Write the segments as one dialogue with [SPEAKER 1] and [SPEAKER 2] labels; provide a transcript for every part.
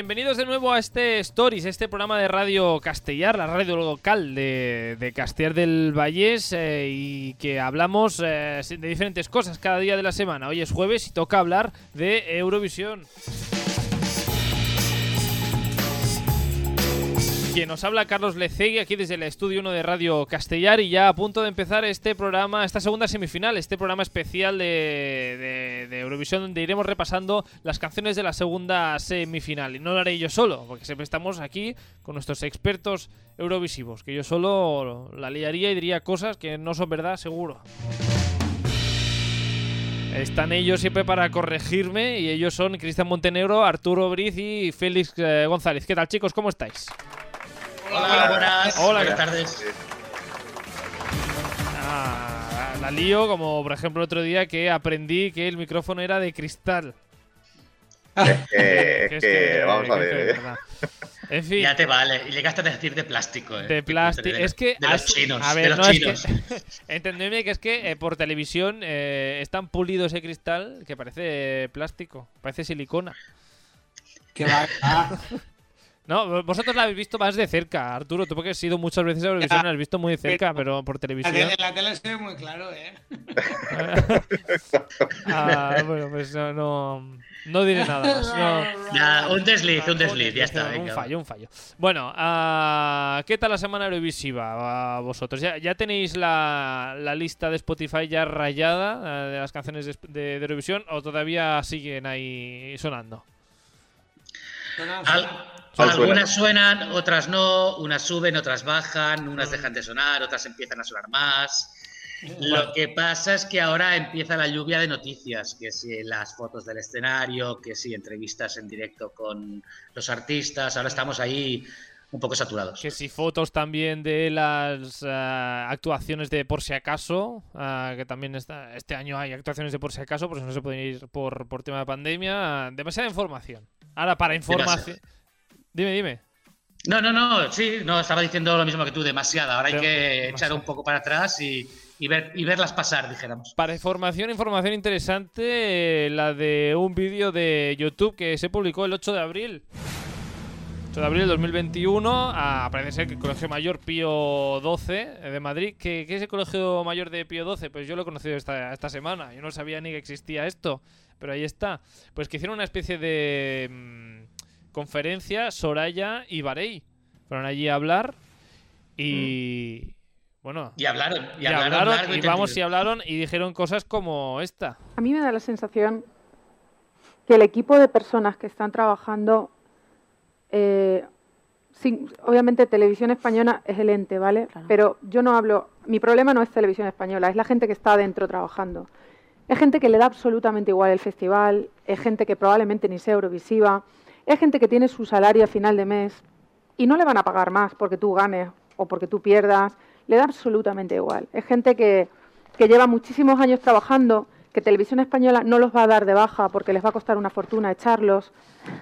[SPEAKER 1] Bienvenidos de nuevo a este Stories, este programa de Radio Castellar, la radio local de, Castellar del Vallés eh, y que hablamos eh, de diferentes cosas cada día de la semana. Hoy es jueves y toca hablar de Eurovisión. Quien nos habla Carlos Lecegui aquí desde el estudio 1 de Radio Castellar y ya a punto de empezar este programa, esta segunda semifinal, este programa especial de Eurovisión donde iremos repasando las canciones de la segunda semifinal. Y no lo haré yo solo, porque siempre estamos aquí con nuestros expertos eurovisivos, que yo solo la liaría y diría cosas que no son verdad, seguro. Están ellos siempre para corregirme y ellos son Cristian Montenegro, Arturo Briz y Félix eh, González. ¿Qué tal chicos? ¿Cómo estáis?
[SPEAKER 2] Hola, buenas.
[SPEAKER 1] Hola,
[SPEAKER 2] buenas
[SPEAKER 1] ¿qué
[SPEAKER 2] tardes.
[SPEAKER 1] Ah, la lío, como por ejemplo el otro día que aprendí que el micrófono era de cristal. Que
[SPEAKER 3] es
[SPEAKER 1] es
[SPEAKER 3] que, vamos a ver,
[SPEAKER 1] que-
[SPEAKER 3] eh.
[SPEAKER 1] verdad. En fin,
[SPEAKER 2] Ya te vale. Y llegaste a decir de plástico. ¿eh?
[SPEAKER 1] de plástico.
[SPEAKER 2] De,
[SPEAKER 1] Es que.
[SPEAKER 2] de los chinos.
[SPEAKER 1] A ver,
[SPEAKER 2] de los
[SPEAKER 1] no, es
[SPEAKER 2] chinos.
[SPEAKER 1] que. Entendedme que es que eh, por televisión eh, es tan pulido ese cristal que parece plástico, parece silicona.
[SPEAKER 4] Que va, ah,
[SPEAKER 1] No, vosotros la habéis visto más de cerca, Arturo. Tú porque has ido muchas veces a Eurovisión, la has visto muy de cerca, pero por televisión.
[SPEAKER 4] tele- en la tele se ve muy claro, ¿eh?
[SPEAKER 1] Ah, bueno, pues no, no, no diré nada más. no.
[SPEAKER 2] Ya, un desliz, un
[SPEAKER 1] Ah,
[SPEAKER 2] desliz. Ya está.
[SPEAKER 1] Un fallo, un fallo. Bueno, ah, ¿qué tal la semana Eurovisiva a vosotros? ¿Ya, ya tenéis la, la lista de Spotify ya rayada eh, de las canciones de, de- de Eurovisión o todavía siguen ahí sonando?
[SPEAKER 2] Al-
[SPEAKER 3] Al
[SPEAKER 2] algunas suenan, otras no. Unas suben, otras bajan. Unas dejan de sonar, otras empiezan a sonar más. Lo que pasa es que ahora empieza la lluvia de noticias, que si las fotos del escenario, que si entrevistas en directo con los artistas, ahora estamos ahí un poco saturados.
[SPEAKER 1] Que si fotos también de las ah, actuaciones de Por si acaso, ah, que también está, este año hay actuaciones de Por si acaso, por eso no se pueden ir por, por tema de pandemia. demasiada información. Ahora, para información... Dime, dime.
[SPEAKER 2] No, no, no, sí, no, estaba diciendo lo mismo que tú, demasiada. Ahora hay que
[SPEAKER 1] demasiado.
[SPEAKER 2] echar un poco para atrás y, y ver, y verlas pasar, dijéramos.
[SPEAKER 1] Para información, información interesante, eh, la de un vídeo de YouTube que se publicó el 8 de abril. 8 de abril del 2021, a, parece ser que el Colegio Mayor Pío XII eh, de Madrid. ¿Qué, qué es el Colegio Mayor de Pío XII? Pues yo lo he conocido esta, esta semana. Yo no sabía ni que existía esto, pero ahí está. Pues que hicieron una especie de mm, conferencia Soraya y Barey. Fueron allí a hablar y... Bueno,
[SPEAKER 2] Y hablaron, y,
[SPEAKER 1] y
[SPEAKER 2] hablaron,
[SPEAKER 1] y vamos y hablaron y dijeron cosas como esta.
[SPEAKER 5] A mí me da la sensación que el equipo de personas que están trabajando, eh, sin- obviamente Televisión Española es el ente, ¿vale? Pero yo no hablo, mi problema no es Televisión Española, es la gente que está adentro trabajando. Es gente que le da absolutamente igual el festival, es gente que probablemente ni sea Eurovisiva, es gente que tiene su salario a final de mes y no le van a pagar más porque tú ganes o porque tú pierdas, le da absolutamente igual. Es gente que, que lleva muchísimos años trabajando, que Televisión Española no los va a dar de baja porque les va a costar una fortuna echarlos,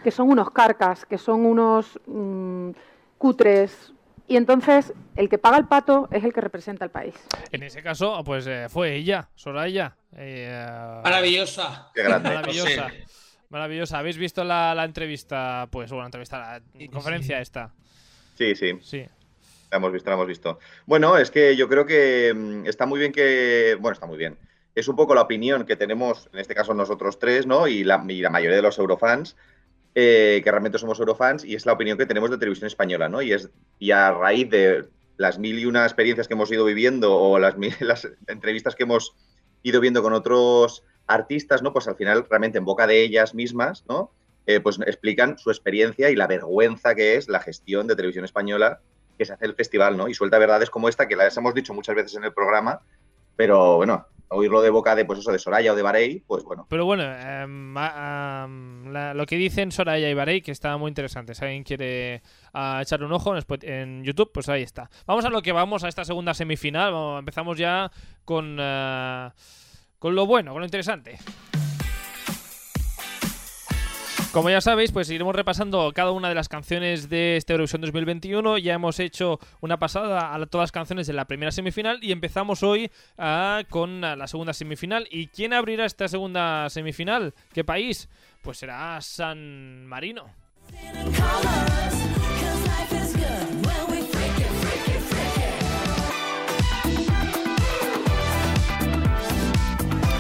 [SPEAKER 5] que son unos carcas, que son unos mm, cutres. Y entonces el que paga el pato es el que representa al país.
[SPEAKER 1] En ese caso, pues eh, fue ella, Soraya. Eh,
[SPEAKER 4] Maravillosa.
[SPEAKER 3] Qué grande.
[SPEAKER 1] Maravillosa.
[SPEAKER 2] Sí.
[SPEAKER 1] Maravillosa. ¿Habéis visto la, la entrevista? Pues, bueno, la entrevista, la
[SPEAKER 4] Sí,
[SPEAKER 1] conferencia
[SPEAKER 4] sí.
[SPEAKER 1] esta.
[SPEAKER 3] Sí, sí,
[SPEAKER 1] Sí.
[SPEAKER 3] la hemos visto, la hemos visto. Bueno, es que yo creo que mm, está muy bien que. Bueno, está muy bien. Es un poco la opinión que tenemos, en este caso nosotros tres, ¿no? Y la, y la mayoría de los eurofans, eh, que realmente somos eurofans, y es la opinión que tenemos de televisión española, ¿no? Y es y a raíz de las mil y una experiencias que hemos ido viviendo o las, mil- las entrevistas que hemos ido viendo con otros artistas, ¿no? Pues al final, realmente en boca de ellas mismas, ¿no? Eh, pues explican su experiencia y la vergüenza que es la gestión de televisión española que se hace el festival, ¿no? Y suelta verdades como esta, que las hemos dicho muchas veces en el programa, pero bueno, oírlo de boca de, pues eso, de Soraya o de Barey, pues bueno.
[SPEAKER 1] Pero bueno, la- lo que dicen Soraya y Barey, que está muy interesante. Si alguien quiere ah, echarle un ojo en, YouTube, pues ahí está. Vamos a lo que vamos, a esta segunda semifinal. Empezamos ya con, ah, con lo bueno, con lo interesante. Como ya sabéis, pues iremos repasando cada una de las canciones de este Eurovisión 2021. Ya hemos hecho una pasada a todas las canciones de la primera semifinal y empezamos hoy ah, con la segunda semifinal. ¿Y quién abrirá esta segunda semifinal? ¿Qué país? Pues será San Marino.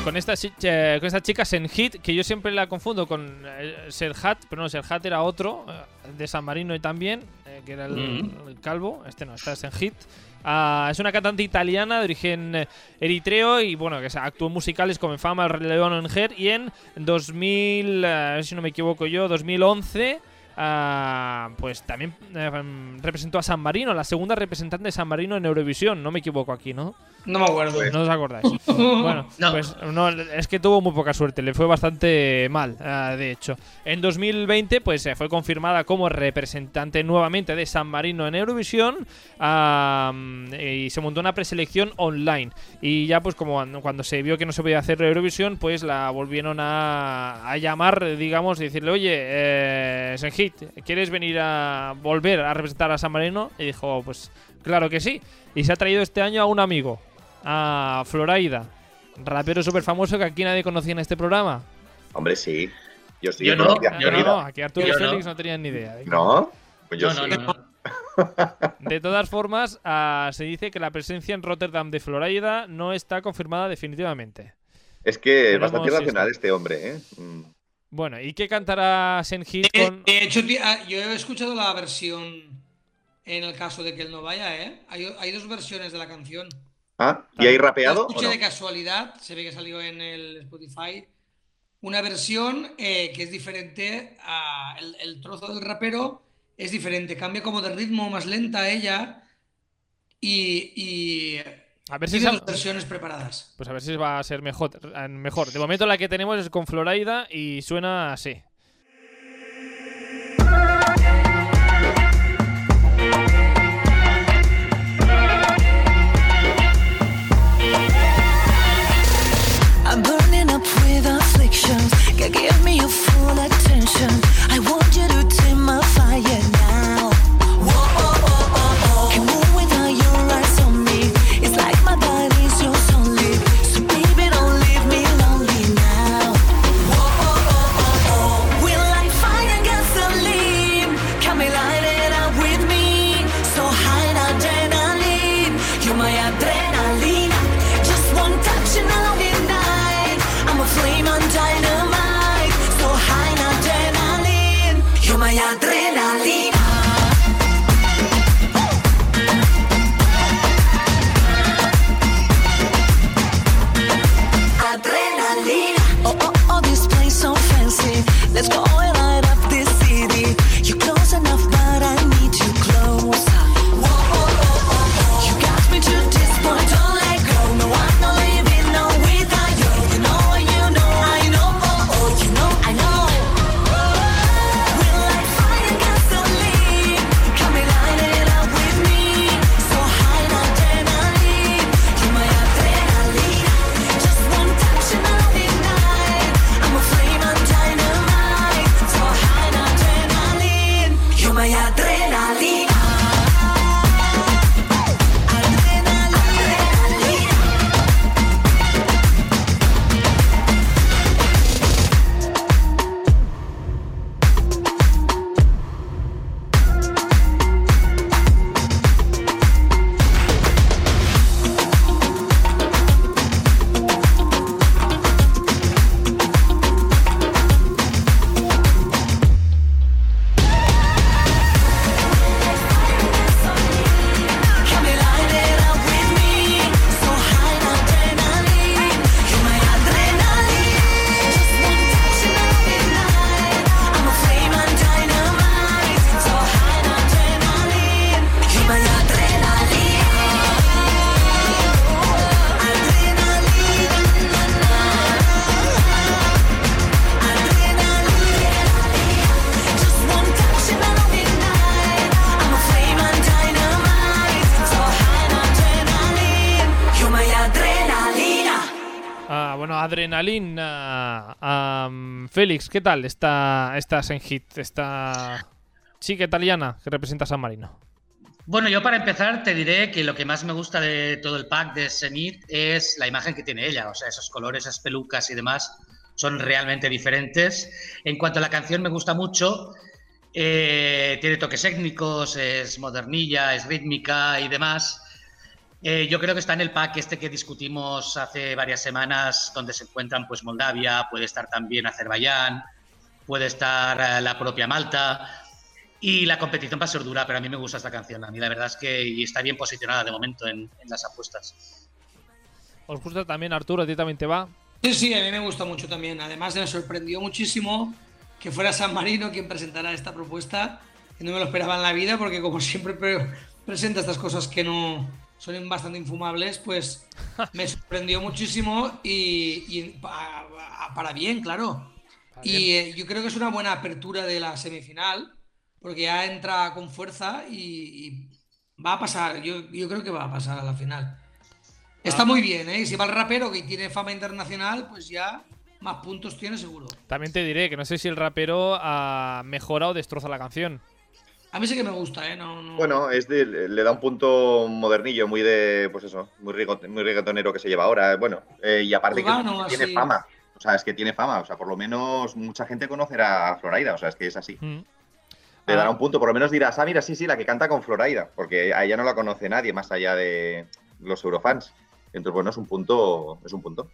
[SPEAKER 1] Con esta, eh, con esta chica Senhit, que yo siempre la confundo con eh, Serhat, pero no, Serhat era otro, eh, de San Marino y también, eh, que era el,
[SPEAKER 2] Mm.
[SPEAKER 1] el calvo, este no, esta es Senhit. Ah, es una cantante italiana de origen eritreo y bueno, que se- actuó en musicales como en Fama, El León en Her y en 2000, eh, a ver si no me equivoco yo, 2011 ah, pues también eh, mm, representó a San Marino, la segunda representante de San Marino en Eurovisión, no me equivoco aquí, ¿no?
[SPEAKER 4] No me acuerdo.
[SPEAKER 1] No os acordáis. bueno,
[SPEAKER 2] No.
[SPEAKER 1] pues no, es que tuvo muy poca suerte, le fue bastante mal, ah, de hecho. En 2020, pues eh, fue confirmada como representante nuevamente de San Marino en Eurovisión ah, y se montó una preselección online. Y ya, pues, como cuando, se vio que no se podía hacer Eurovisión, pues la volvieron a, a llamar, digamos, y decirle, oye, eh, ¿quieres venir a volver a representar a San Marino? Y dijo, pues, claro que sí. Y se ha traído este año a un amigo a Floraida, rapero súper famoso que aquí nadie conocía en este programa.
[SPEAKER 3] Hombre, sí. Yo sí.
[SPEAKER 2] Yo no, yo
[SPEAKER 1] No, aquí Arturo y
[SPEAKER 2] no.
[SPEAKER 1] Félix no tenían ni idea.
[SPEAKER 3] ¿No? Pues yo
[SPEAKER 2] No, no,
[SPEAKER 3] sí.
[SPEAKER 2] no, no.
[SPEAKER 1] De todas formas, ah, se dice que la presencia en Rotterdam de Floraida no está confirmada definitivamente.
[SPEAKER 3] Es que es bastante racional este hombre, ¿eh?
[SPEAKER 1] Bueno, ¿y qué cantará Senhit
[SPEAKER 4] De,
[SPEAKER 1] con...?
[SPEAKER 4] de hecho, ah, yo he escuchado la versión en el caso de que él no vaya, ¿eh? Hay, hay dos versiones de la canción.
[SPEAKER 3] Ah, ¿y hay rapeado?
[SPEAKER 4] escuché
[SPEAKER 3] no?
[SPEAKER 4] de casualidad, se ve que salió en el Spotify. Una versión eh, que es diferente a el, el trozo del rapero es diferente, cambia como de ritmo más lenta ella y, y
[SPEAKER 1] A ver si
[SPEAKER 4] versiones preparadas.
[SPEAKER 1] Pues a ver si va a ser mejor. mejor. De momento la que tenemos es con Floraida y suena así.
[SPEAKER 6] I'm burning up with afflictions. Can give me your full attention. I want you to tame my fire now.
[SPEAKER 1] Bueno, adrenalina. Am, Félix, ¿qué tal esta, esta Senhit? Esta chica italiana que representa San Marino.
[SPEAKER 2] Bueno, yo para empezar te diré que lo que más me gusta de todo el pack de Zenith es la imagen que tiene ella, o sea, esos colores, esas pelucas y demás son realmente diferentes. En cuanto a la canción me gusta mucho Eh, tiene toques étnicos, es modernilla, es rítmica y demás. Eh, yo creo que está en el pack este que discutimos hace varias semanas, donde se encuentran pues Moldavia, puede estar también Azerbaiyán, puede estar eh, la propia Malta. Y la competición va a ser dura, pero a mí me gusta esta canción. A mí la verdad es que y está bien posicionada de momento en, en las apuestas.
[SPEAKER 1] ¿Os gusta también, Arturo? ¿A ti también te va?
[SPEAKER 4] Sí, sí, a mí me gusta mucho también. Además, me sorprendió muchísimo que fuera San Marino quien presentara esta propuesta, que no me lo esperaba en la vida, porque como siempre pre- presenta estas cosas que no son bastante infumables, pues me sorprendió muchísimo y, y pa- pa- para bien, claro. Y eh, yo creo que es una buena apertura de la semifinal, porque ya entra con fuerza y, y va a pasar, yo, yo creo que va a pasar a la final. Está muy bien, ¿eh? Si va el rapero que tiene fama internacional, pues ya más puntos tiene seguro.
[SPEAKER 1] También te diré que no sé si el rapero ha mejorado o destroza la canción.
[SPEAKER 4] A mí sí que me gusta, ¿eh? No, no-
[SPEAKER 3] Bueno, es de- le da un punto modernillo, muy de, pues eso, muy, rigo- muy reggaetonero que se lleva ahora. Bueno, eh, y aparte que tiene
[SPEAKER 4] así.
[SPEAKER 3] fama. O sea, es que tiene fama. O sea, por lo menos mucha gente conocerá a Floraida. O sea, es que es así.
[SPEAKER 1] Mm.
[SPEAKER 3] Le
[SPEAKER 1] Ah.
[SPEAKER 3] dará un punto. Por lo menos dirás, ah, mira, sí, sí, la que canta con Floraida. Porque a ella no la conoce nadie más allá de los eurofans. Entonces, bueno, es un punto. Es un punto.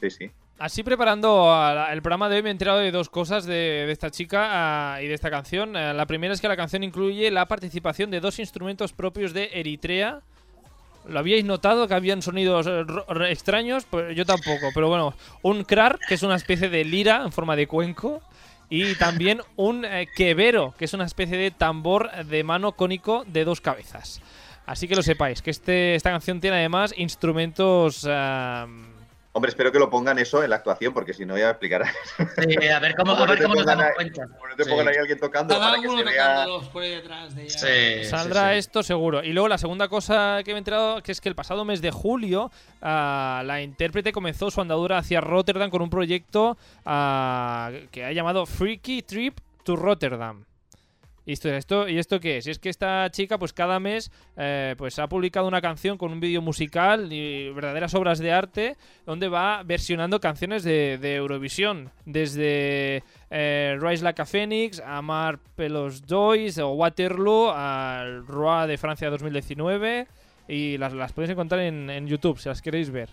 [SPEAKER 3] Sí, sí.
[SPEAKER 1] Así preparando el programa de hoy me he enterado de dos cosas de, esta chica ah, y de esta canción. Eh, la primera es que la canción incluye la participación de dos instrumentos propios de Eritrea. ¿Lo habíais notado que habían sonidos eh, extraños? Pues yo tampoco, pero bueno, un krar, que es una especie de lira en forma de cuenco, y también un eh, quebero, que es una especie de tambor de mano cónico de dos cabezas. Así que lo sepáis, que este, esta canción tiene además instrumentos... ah,
[SPEAKER 3] Hombre, espero que lo pongan eso en la actuación, porque si no, ya explicarás.
[SPEAKER 2] Sí, a ver cómo, a ver cómo nos damos
[SPEAKER 3] ahí-
[SPEAKER 2] cuenta.
[SPEAKER 3] No te
[SPEAKER 2] Sí.
[SPEAKER 3] pongan ahí alguien tocando
[SPEAKER 4] Cada
[SPEAKER 3] para que se vea.
[SPEAKER 4] tocándolos por ahí detrás de ella.
[SPEAKER 2] Sí,
[SPEAKER 1] Saldrá
[SPEAKER 2] sí, sí.
[SPEAKER 1] esto seguro. Y luego la segunda cosa que me he enterado que es que el pasado mes de julio ah, la intérprete comenzó su andadura hacia Rotterdam con un proyecto ah, que ha llamado Freaky Trip to Rotterdam. ¿Y esto, esto, ¿Y esto qué es? Y es que esta chica, pues cada mes, eh, pues ha publicado una canción con un vídeo musical y verdaderas obras de arte, donde va versionando canciones de, de Eurovisión, desde eh, Rise Like a Phoenix, Amar Pelos Dois o Waterloo, al Roi de Francia 2019, y las, las podéis encontrar en, en YouTube, si las queréis ver.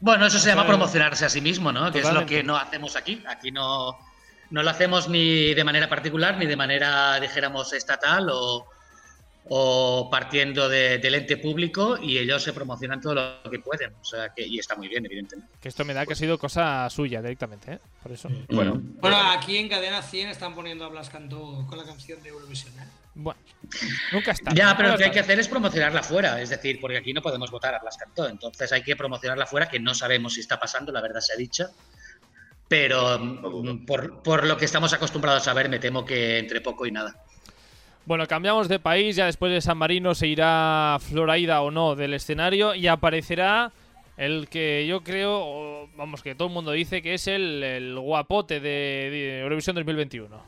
[SPEAKER 2] Bueno, eso se llama
[SPEAKER 1] Totalmente.
[SPEAKER 2] promocionarse a sí mismo, ¿no? Que es lo
[SPEAKER 1] Totalmente.
[SPEAKER 2] que no hacemos aquí. Aquí no, no lo hacemos ni de manera particular, ni de manera, dijéramos, estatal o, o partiendo de- del ente público y ellos se promocionan todo lo que pueden. O sea, que, y está muy bien, evidentemente.
[SPEAKER 1] Que esto me da que ha sido cosa suya directamente, ¿eh? Por eso.
[SPEAKER 3] Bueno,
[SPEAKER 4] Bueno, aquí en Cadena 100 están poniendo a Blas Cantó con la canción de Eurovisión. ¿eh?
[SPEAKER 1] Bueno, nunca está.
[SPEAKER 2] Ya, pero lo que hay que hacer es promocionarla fuera, es decir, porque aquí no podemos votar a Blas Cantó, entonces hay que promocionarla fuera, que no sabemos si está pasando, la verdad se ha dicho, pero
[SPEAKER 3] dudo.
[SPEAKER 2] mm, por, por lo que estamos acostumbrados a ver, me temo que entre poco y nada.
[SPEAKER 1] Bueno, cambiamos de país, ya después de San Marino se irá Floraida o no del escenario y aparecerá el que yo creo, o, vamos, que todo el mundo dice que es el, el guapote de, de Eurovisión 2021.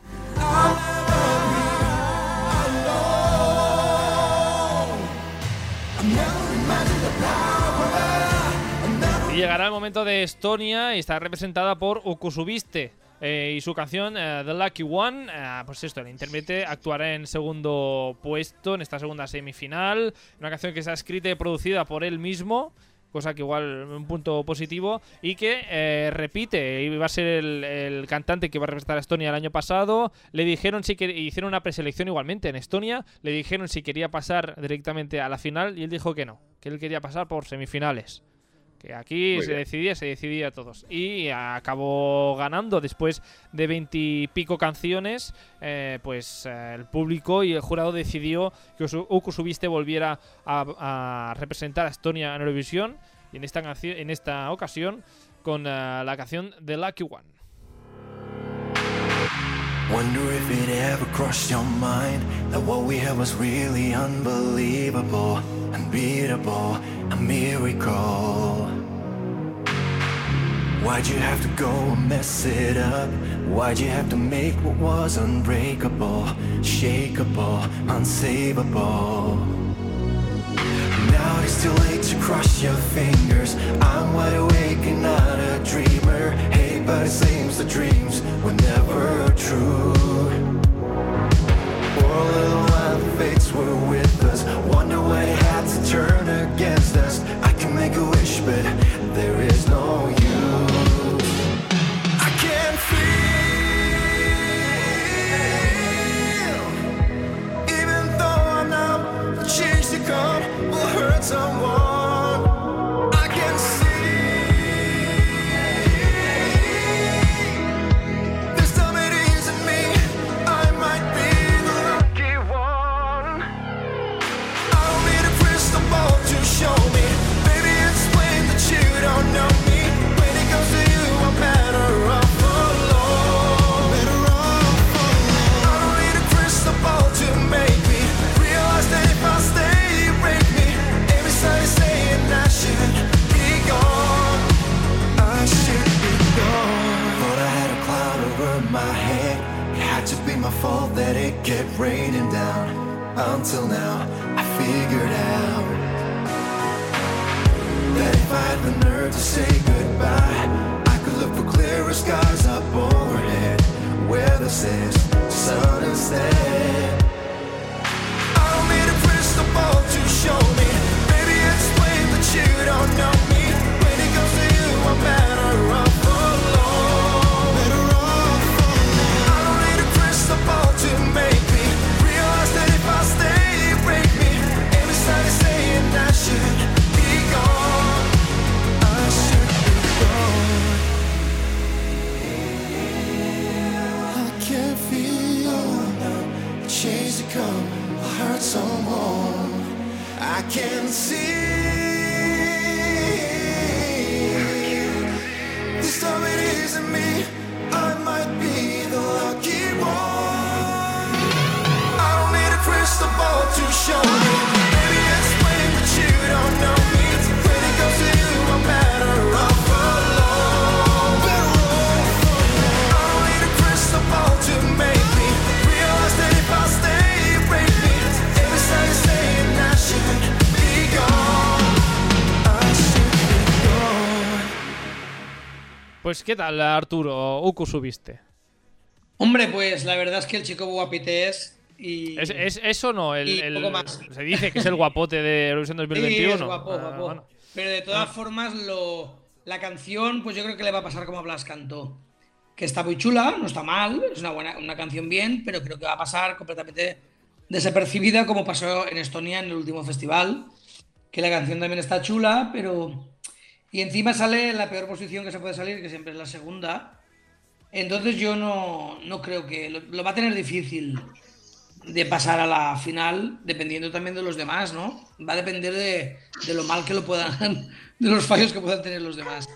[SPEAKER 1] Llegará el momento de Estonia y está representada por Ukusubiste. eh, y su canción eh, The Lucky One, eh, pues esto, el intérprete actuará en segundo puesto en esta segunda semifinal. Una canción que está escrita y producida por él mismo, cosa que igual un punto positivo. Y que eh, repite, va a ser el, cantante que va a representar a Estonia el año pasado. Le dijeron si hicieron una preselección igualmente en Estonia. Le dijeron si quería pasar directamente a la final y él dijo que no, que él quería pasar por semifinales. Que aquí
[SPEAKER 3] Muy
[SPEAKER 1] se
[SPEAKER 3] bien.
[SPEAKER 1] decidía, se decidía a todos. Y acabó ganando después de veintipico canciones. eh, pues eh, el público y el jurado decidió que Uku Subiste volviera a, a representar a Estonia en Eurovisión. Y en esta, en esta ocasión con eh, la canción The Lucky One.
[SPEAKER 7] Wonder if it ever crossed your mind that what we had was really unbelievable, unbeatable, a miracle. Why'd you have to go and mess it up? Why'd you have to make what was unbreakable, shakeable, unsavable? Now it's too late to cross your fingers. I'm wide awake and not a dreamer. Hey, but it seems the dreams were never true. A little while, the fates were
[SPEAKER 1] ¿qué tal, Arturo? Uku subiste.
[SPEAKER 4] Hombre, pues la verdad es que el chico guapite es. Y...
[SPEAKER 1] ¿Es, es eso no? El,
[SPEAKER 4] Y
[SPEAKER 1] el-
[SPEAKER 4] poco más.
[SPEAKER 1] Se dice que es el guapote de Eurovisión 2021.
[SPEAKER 4] Sí, es guapo,
[SPEAKER 1] Ah,
[SPEAKER 4] guapo.
[SPEAKER 1] bueno.
[SPEAKER 4] Pero de todas formas, lo, la canción, pues yo creo que le va a pasar como a Blas cantó. Que está muy chula, no está mal, es una buena una canción bien, pero creo que va a pasar completamente desapercibida como pasó en Estonia en el último festival. Que la canción también está chula, pero. Y encima sale en la peor posición que se puede salir, que siempre es la segunda. Entonces yo no, no creo que. Lo, lo va a tener difícil de pasar a la final, dependiendo también de los demás, ¿no? Va a depender de, de lo mal que lo puedan, de los fallos que puedan tener los demás.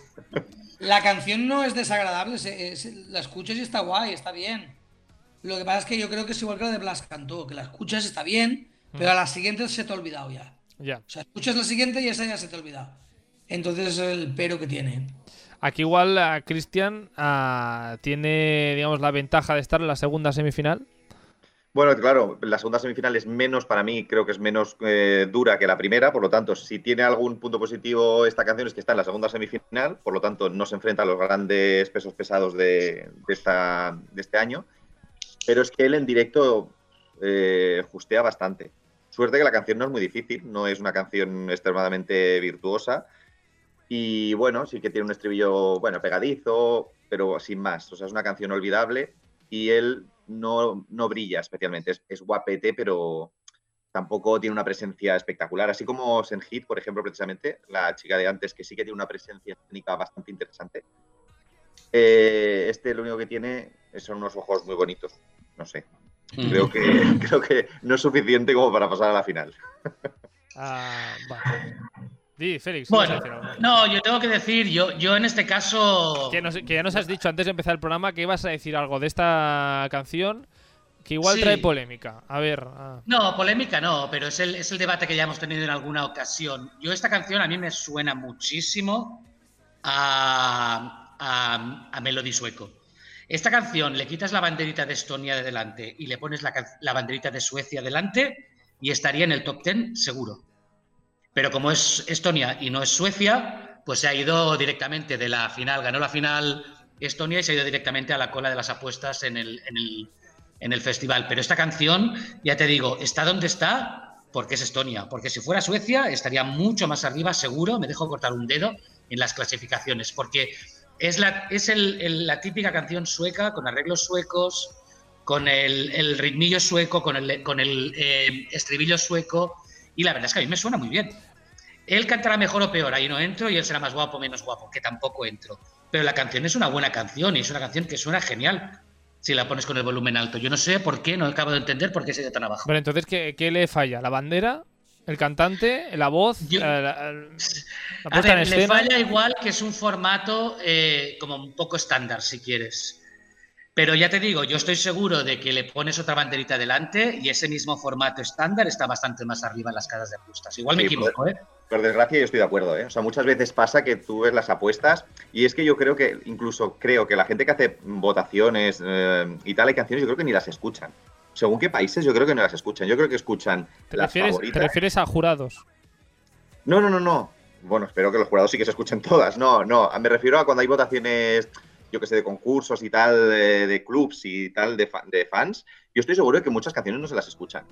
[SPEAKER 4] La canción no es desagradable, se- es- la escuchas y está guay, está bien. Lo que pasa es que yo creo que es igual que la de Blas Cantó, que la escuchas está bien, pero a la siguiente se te ha olvidado ya.
[SPEAKER 1] Ya.
[SPEAKER 4] O sea, escuchas la siguiente y esa ya se te ha olvidado. Entonces es el pero que tiene.
[SPEAKER 1] Aquí igual a Cristian ah, tiene, digamos, la ventaja de estar en la segunda semifinal.
[SPEAKER 3] Bueno, claro, la segunda semifinal es menos, para mí, creo que es menos eh, dura que la primera, por lo tanto, si tiene algún punto positivo esta canción es que está en la segunda semifinal, por lo tanto, no se enfrenta a los grandes pesos pesados de, de esta, de este año, pero es que él en directo eh, justea bastante. Suerte que la canción no es muy difícil, no es una canción extremadamente virtuosa, y bueno, sí que tiene un estribillo, bueno, pegadizo, pero sin más, o sea, es una canción olvidable, y él no, no brilla especialmente. Es, es guapete, pero tampoco tiene una presencia espectacular. Así como Senhit, por ejemplo, precisamente, la chica de antes, que sí que tiene una presencia escénica bastante interesante. Eh, este lo único que tiene son unos ojos muy bonitos. No sé. Creo que, creo que no es suficiente como para pasar a la final.
[SPEAKER 1] Ah, vale. Di, Félix.
[SPEAKER 2] Bueno, no, yo tengo que decir, yo, yo en este caso.
[SPEAKER 1] Que, nos, que ya nos has dicho antes de empezar el programa que ibas a decir algo de esta canción que igual
[SPEAKER 2] Sí.
[SPEAKER 1] trae polémica. A ver. ah,
[SPEAKER 2] No, polémica no, pero es el, es el debate que ya hemos tenido en alguna ocasión. Yo esta canción a mí me suena muchísimo a, a, a Melody Sueco. Esta canción le quitas la banderita de Estonia de delante y le pones la, la banderita de Suecia delante y estaría en el top 10 seguro. Pero como es Estonia y no es Suecia, pues se ha ido directamente de la final, ganó la final Estonia y se ha ido directamente a la cola de las apuestas en el, en el, en el festival. Pero esta canción, ya te digo, está donde está porque es Estonia. Porque si fuera Suecia, estaría mucho más arriba, seguro, me dejo cortar un dedo, en las clasificaciones. Porque es la, es el- la típica canción sueca, con arreglos suecos, con el, el ritmillo sueco, con el, con el eh, estribillo sueco. Y la verdad es que a mí me suena muy bien. Él cantará mejor o peor, ahí no entro, y él será más guapo o menos guapo, que tampoco entro. Pero la canción es una buena canción y es una canción que suena genial si la pones con el volumen alto. Yo no sé por qué, no acabo de entender por qué se tan abajo.
[SPEAKER 1] Bueno, entonces, ¿qué, qué le falla? ¿La bandera? ¿El cantante? ¿La voz?
[SPEAKER 2] Yo-
[SPEAKER 1] la, la- la
[SPEAKER 2] A ver, le falla igual que es un formato eh, como un poco estándar, si quieres. Pero ya te digo, yo estoy seguro de que le pones otra banderita delante y ese mismo formato estándar está bastante más arriba en las casas de apuestas. Igual me
[SPEAKER 3] Sí,
[SPEAKER 2] equivoco, ¿eh?
[SPEAKER 3] Por desgracia, yo estoy de acuerdo, ¿eh? O sea, muchas veces pasa que tú ves las apuestas y es que yo creo que, incluso creo que la gente que hace votaciones eh, y tal, hay canciones, yo creo que ni las escuchan. Según qué países, yo creo que no las escuchan. Yo creo que escuchan
[SPEAKER 1] ¿Te
[SPEAKER 3] las
[SPEAKER 1] refieres, te
[SPEAKER 3] favoritas.
[SPEAKER 1] refieres a jurados?
[SPEAKER 3] No, no, no, no. Bueno, espero que los jurados sí que se escuchen todas. No, no. Me refiero a cuando hay votaciones, yo que sé, de concursos y tal, de, de clubs y tal, de, fa- de fans. Yo estoy seguro de que muchas canciones no se las escuchan.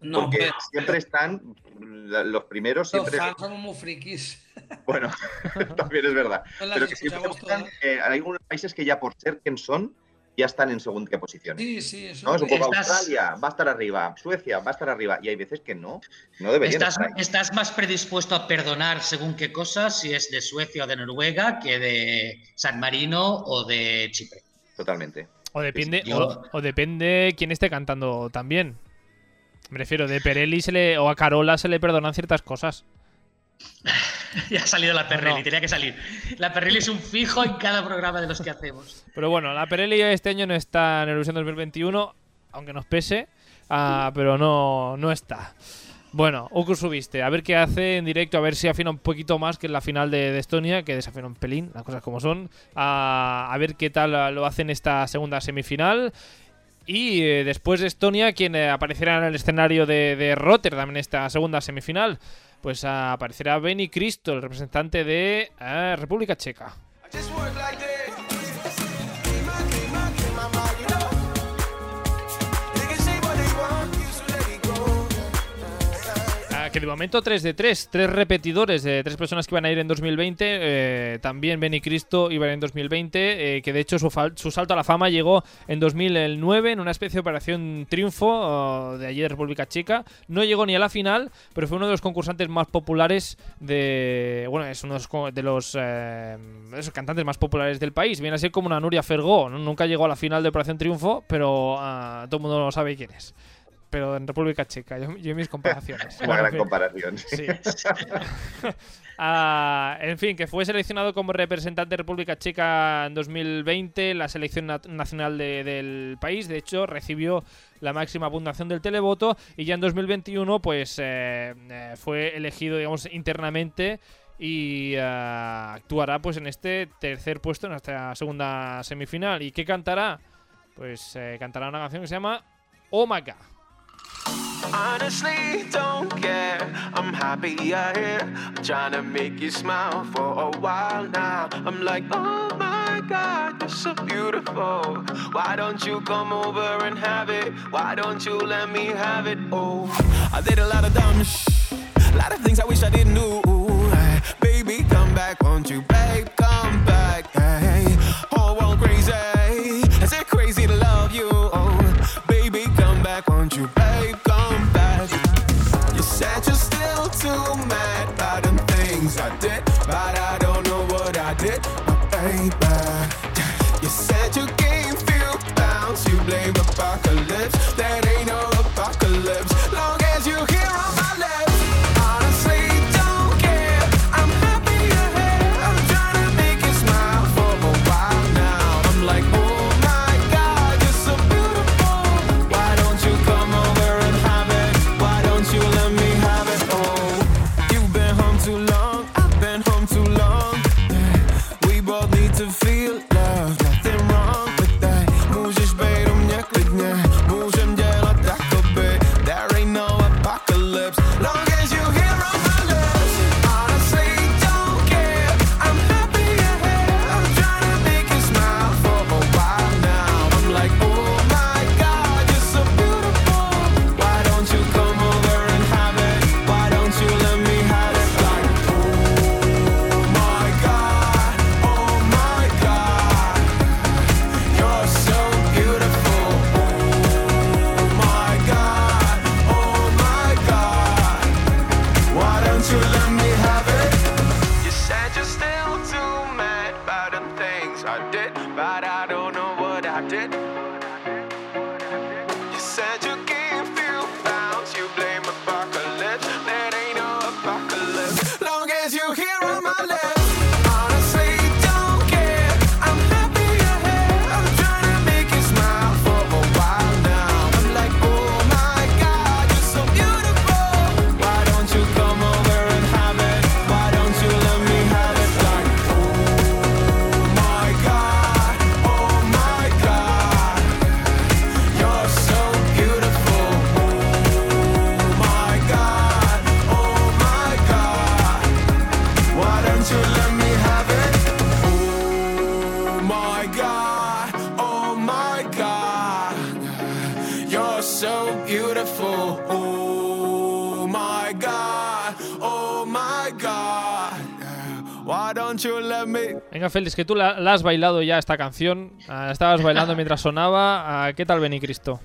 [SPEAKER 4] No,
[SPEAKER 3] porque
[SPEAKER 4] pero
[SPEAKER 3] siempre están los primeros,
[SPEAKER 4] los
[SPEAKER 3] siempre.
[SPEAKER 4] fans somos muy frikis.
[SPEAKER 3] Bueno, también es verdad.
[SPEAKER 4] No
[SPEAKER 3] Pero que siempre buscan, eh, hay algunos países que ya por ser quien son, ya están en segunda posición.
[SPEAKER 4] Sí, sí, eso
[SPEAKER 3] ¿no? Es un poco
[SPEAKER 2] Estás-
[SPEAKER 3] Australia, va a estar arriba, Suecia, va a estar arriba, y hay veces que no, no deberían
[SPEAKER 2] Estás,
[SPEAKER 3] estar ahí.
[SPEAKER 2] estás más predispuesto a perdonar según qué cosas, si es de Suecia o de Noruega, que de San Marino o de Chipre.
[SPEAKER 3] Totalmente.
[SPEAKER 1] O depende,
[SPEAKER 2] yo-
[SPEAKER 1] o, o depende quién esté cantando también. Me refiero, de Perelli se le, o a Carola se le perdonan ciertas cosas.
[SPEAKER 2] ya ha salido la Perrelli,
[SPEAKER 1] no.
[SPEAKER 2] tenía que salir. La Perrelli es un fijo en cada programa de los que hacemos.
[SPEAKER 1] Pero bueno, la Perelli este año no está en Eurovisión 2021, aunque nos pese, ah, pero no, no está. Bueno, Uku subiste, a ver qué hace en directo, a ver si afina un poquito más que en la final de, de Estonia, que desafina un pelín, las cosas como son. Ah, a ver qué tal lo hace en esta segunda semifinal. Y eh, después de Estonia, quien eh, aparecerá en el escenario de, de Rotterdam en esta segunda semifinal, pues aparecerá Benny Cristo, el representante de ah, República Checa. Que de momento 3 de 3, tres repetidores de tres personas que van a ir en 2020. eh, también Benny Cristo iba en 2020, eh, que de hecho su, su salto a la fama llegó en 2009 en una especie de operación triunfo oh, de allí de República Checa. No llegó ni a la final, pero fue uno de los concursantes más populares de. Bueno, es uno de los, co- de los, eh, cantantes más populares del país. Viene a ser como una Nuria Fergó. Nunca llegó a la final de Operación Triunfo, pero ah, todo el mundo lo sabe quién es. Pero en República Checa, yo, yo mis comparaciones.
[SPEAKER 3] Una
[SPEAKER 1] Bueno, en
[SPEAKER 3] gran
[SPEAKER 1] fin.
[SPEAKER 3] comparación.
[SPEAKER 1] Sí. Ah, en fin, que fue seleccionado como representante de República Checa en 2020, la selección nacional de- del país. De hecho, recibió la máxima puntuación del televoto y ya en 2021, pues eh, eh, fue elegido, digamos, internamente y ah, actuará, pues, en este tercer puesto en esta segunda semifinal. ¿Y qué cantará? Pues eh, cantará una canción que se llama God.
[SPEAKER 7] Honestly, don't care. I'm happy you're here. I'm trying to make you smile for a while now. I'm like, oh my god, you're so beautiful. Why don't you come over and have it? Why don't you let me have it? Oh, I did a lot of dumb sh, a lot of things I wish I didn't do. Hey, Baby, come back, won't you, babe? Come back. Hey, it.
[SPEAKER 1] Venga, Félix, que tú la, la has bailado ya esta canción. ah, estabas bailando mientras sonaba. ah, ¿Qué tal, Beni Cristo?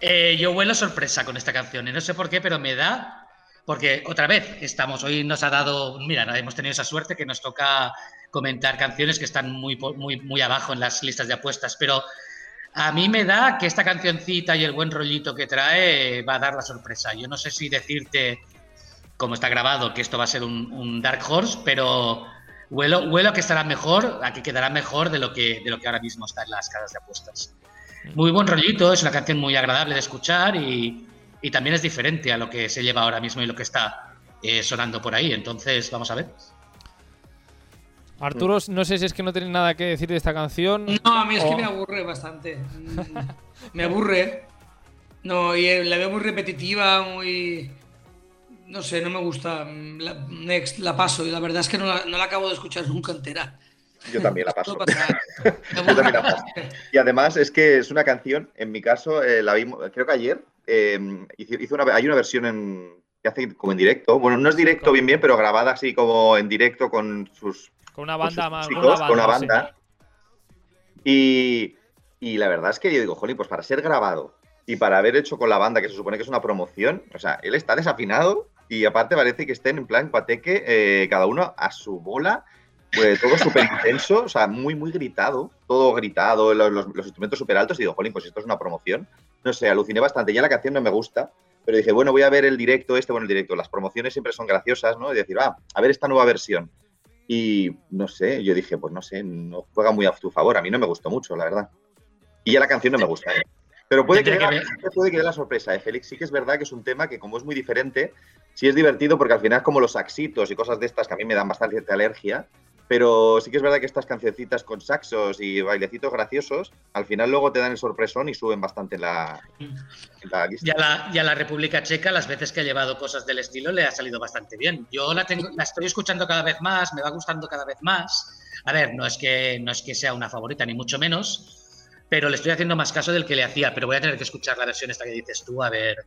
[SPEAKER 2] Eh, yo huelo sorpresa con esta canción y no sé por qué, pero me da. Porque otra vez estamos, hoy nos ha dado, mira, hemos tenido esa suerte que nos toca comentar canciones que están muy, muy, muy abajo en las listas de apuestas, pero a mí me da que esta cancioncita y el buen rollito que trae eh, va a dar la sorpresa. Yo no sé si decirte, como está grabado, que esto va a ser un, un Dark Horse, pero huelo, huelo a que estará mejor, a que quedará mejor de lo que, de lo que ahora mismo está en las casas de apuestas. Muy buen rollito, es una canción muy agradable de escuchar y, y también es diferente a lo que se lleva ahora mismo y lo que está eh, sonando por ahí. Entonces, vamos a ver.
[SPEAKER 1] Arturo, no sé si es que no tienes nada que decir de esta canción.
[SPEAKER 4] No, a mí es que me aburre bastante. Mm, me aburre. No, y eh, la veo muy repetitiva, muy. No sé, no me gusta. Mm, La, next, la paso y la verdad es que no la, no la acabo de escuchar nunca entera.
[SPEAKER 3] Yo también la paso. Yo también la paso. Y además es que es una canción, en mi caso, eh, la vimos, creo que ayer, eh, hizo una, hay una versión en, que hace como en directo. Bueno, no es directo bien bien, pero grabada así como en directo con sus,
[SPEAKER 1] Con una
[SPEAKER 3] con
[SPEAKER 1] banda más.
[SPEAKER 3] con una
[SPEAKER 1] sí.
[SPEAKER 3] banda. Y, y la verdad es que yo digo, jolín, pues para ser grabado y para haber hecho con la banda, que se supone que es una promoción, o sea, él está desafinado y aparte parece que estén en plan pateque, eh, cada uno a su bola, pues todo súper intenso, o sea, muy, muy gritado, todo gritado, los, instrumentos súper altos y digo, jolín, pues esto es una promoción. No sé, aluciné bastante. Ya la canción no me gusta, pero dije, bueno, voy a ver el directo este, bueno, el directo, las promociones siempre son graciosas, ¿no? Y decir, ah, a ver esta nueva versión. Y no sé, yo dije, pues no sé, no juega muy a tu favor. A mí no me gustó mucho, la verdad. Y ya la canción no me gusta. ¿eh? Pero puede que, la, puede que la sorpresa, ¿eh, Félix? Sí que es verdad que es un tema que como es muy diferente, sí es divertido porque al final es como los saxitos y cosas de estas que a mí me dan bastante alergia. Pero sí que es verdad que estas cancioncitas con saxos y bailecitos graciosos, al final luego te dan el sorpresón y suben bastante la, en la,
[SPEAKER 2] y a la República Checa, las veces que ha llevado cosas del estilo, le ha salido bastante bien. Yo la, tengo, la estoy escuchando cada vez más, me va gustando cada vez más. A ver, no es, que, no es que sea una favorita, ni mucho menos, pero le estoy haciendo más caso del que le hacía. Pero voy a tener que escuchar la versión esta que dices tú, a ver,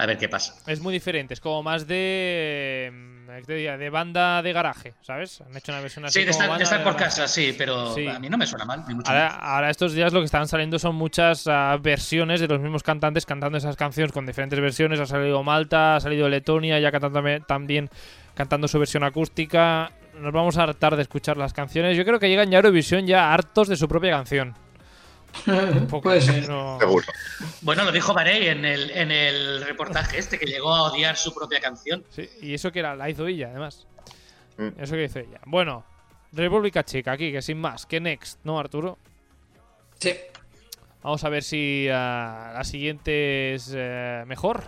[SPEAKER 2] a ver qué pasa.
[SPEAKER 1] Es muy diferente, es como más de. mm. De banda de garaje, ¿sabes? Han hecho una versión así.
[SPEAKER 2] Sí, de estar, de
[SPEAKER 1] banda
[SPEAKER 2] estar por casa, sí, pero
[SPEAKER 1] Sí.
[SPEAKER 2] a mí no me suena mal, mucho
[SPEAKER 1] ahora estos días lo que están saliendo son muchas ah, versiones de los mismos cantantes cantando esas canciones con diferentes versiones. Ha salido Malta, ha salido Letonia, ya cantando también cantando su versión acústica. Nos vamos a hartar de escuchar las canciones. Yo creo que llegan ya a Eurovisión ya hartos de su propia canción. Un poco,
[SPEAKER 4] Puede ser.
[SPEAKER 1] no-
[SPEAKER 3] Seguro.
[SPEAKER 2] Bueno, lo dijo Varey en el, en el reportaje este, que llegó a odiar su propia canción.
[SPEAKER 1] Sí, y eso que era, la hizo ella, además.
[SPEAKER 3] Mm.
[SPEAKER 1] Eso que hizo ella. Bueno, República Checa, aquí, que sin más, que next, ¿no, Arturo?
[SPEAKER 4] Sí.
[SPEAKER 1] Vamos a ver si ah, la siguiente es eh, mejor.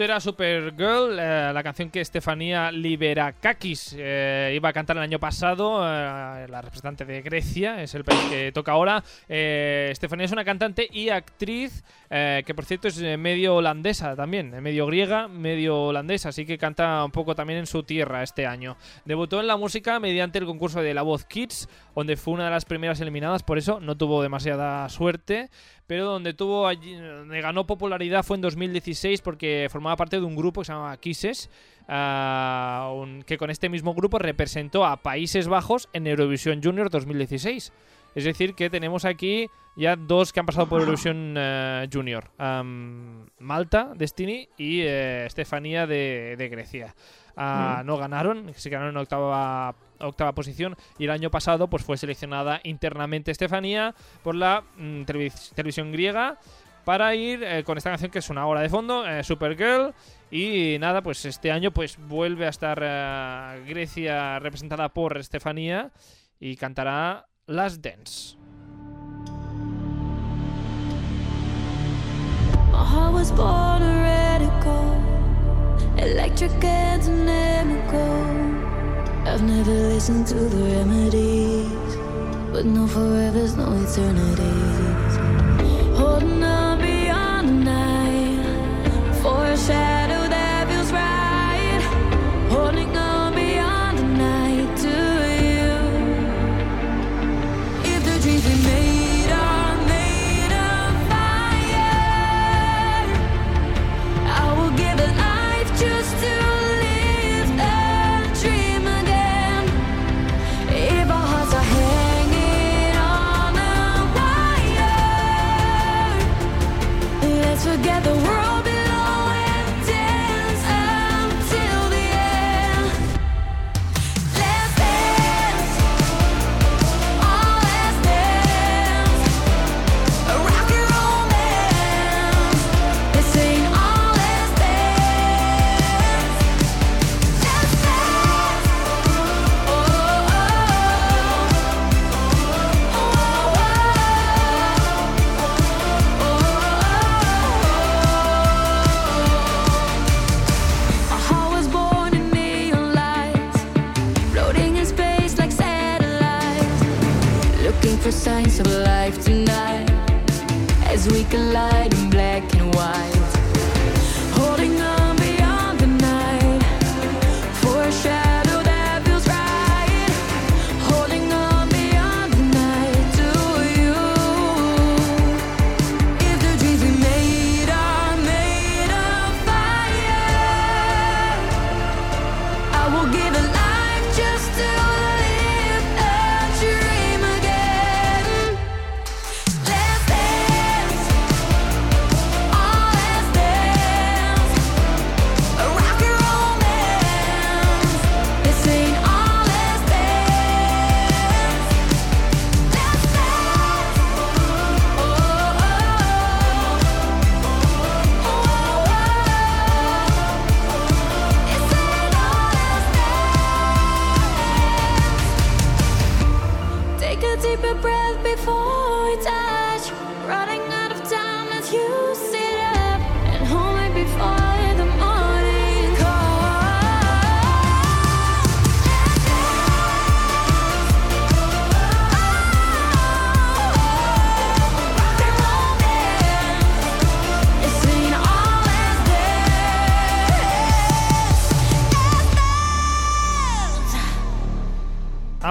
[SPEAKER 1] Era Supergirl, eh, la canción que Estefanía Liberakakis eh, iba a cantar el año pasado, eh, la representante de Grecia, es el país que toca ahora. Estefanía es una cantante y actriz que, por cierto, es medio holandesa también, medio griega, medio holandesa, así que canta un poco también en su tierra este año. Debutó en la música mediante el concurso de La Voz Kids, donde fue una de las primeras eliminadas, por eso no tuvo demasiada suerte pero donde tuvo allí- donde ganó popularidad fue en 2016 porque formaba parte de un grupo que se llamaba Kisses, un- que con este mismo grupo representó a Países Bajos en Eurovisión Junior 2016. Es decir, que tenemos aquí ya dos que han pasado por Eurovisión eh, Junior. Malta, Destiny y eh, Estefanía de, de Grecia. Ah, No ganaron, se quedaron en octava, octava posición y el año pasado pues fue seleccionada internamente Estefanía por la mm, televis- televisión griega para ir eh, con esta canción que es una hora de fondo, eh, Supergirl. Y nada, pues este año pues vuelve a estar Grecia representada por Estefanía y cantará Last Dance.
[SPEAKER 6] My heart was born a radical, electric and dynamical. I've never listened to the remedies, but no forever's no eternities. Holding on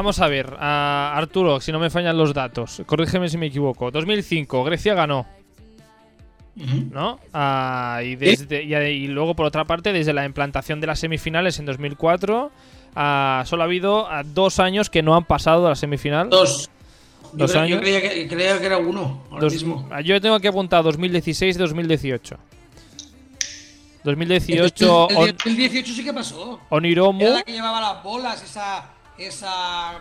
[SPEAKER 1] Vamos a ver, a Arturo, si no me fallan los datos, corrígeme si me equivoco. 2005, Grecia ganó, ¿no? Ah, y, desde, y, y luego, por otra parte, desde la implantación de las semifinales en 2004, ah, solo ha habido ah, dos años que no han pasado a la semifinal.
[SPEAKER 4] Dos. Yo,
[SPEAKER 1] Dos
[SPEAKER 4] cre- yo
[SPEAKER 1] años.
[SPEAKER 4] creía, que, creía que era uno ahora
[SPEAKER 1] Dos-
[SPEAKER 4] mismo.
[SPEAKER 1] yo tengo que apuntar 2016 y 2018.
[SPEAKER 4] El
[SPEAKER 1] 2018,
[SPEAKER 4] de
[SPEAKER 1] On-
[SPEAKER 4] 2018 sí que pasó.
[SPEAKER 1] Oniromu.
[SPEAKER 4] Era la que llevaba las bolas, esa, esa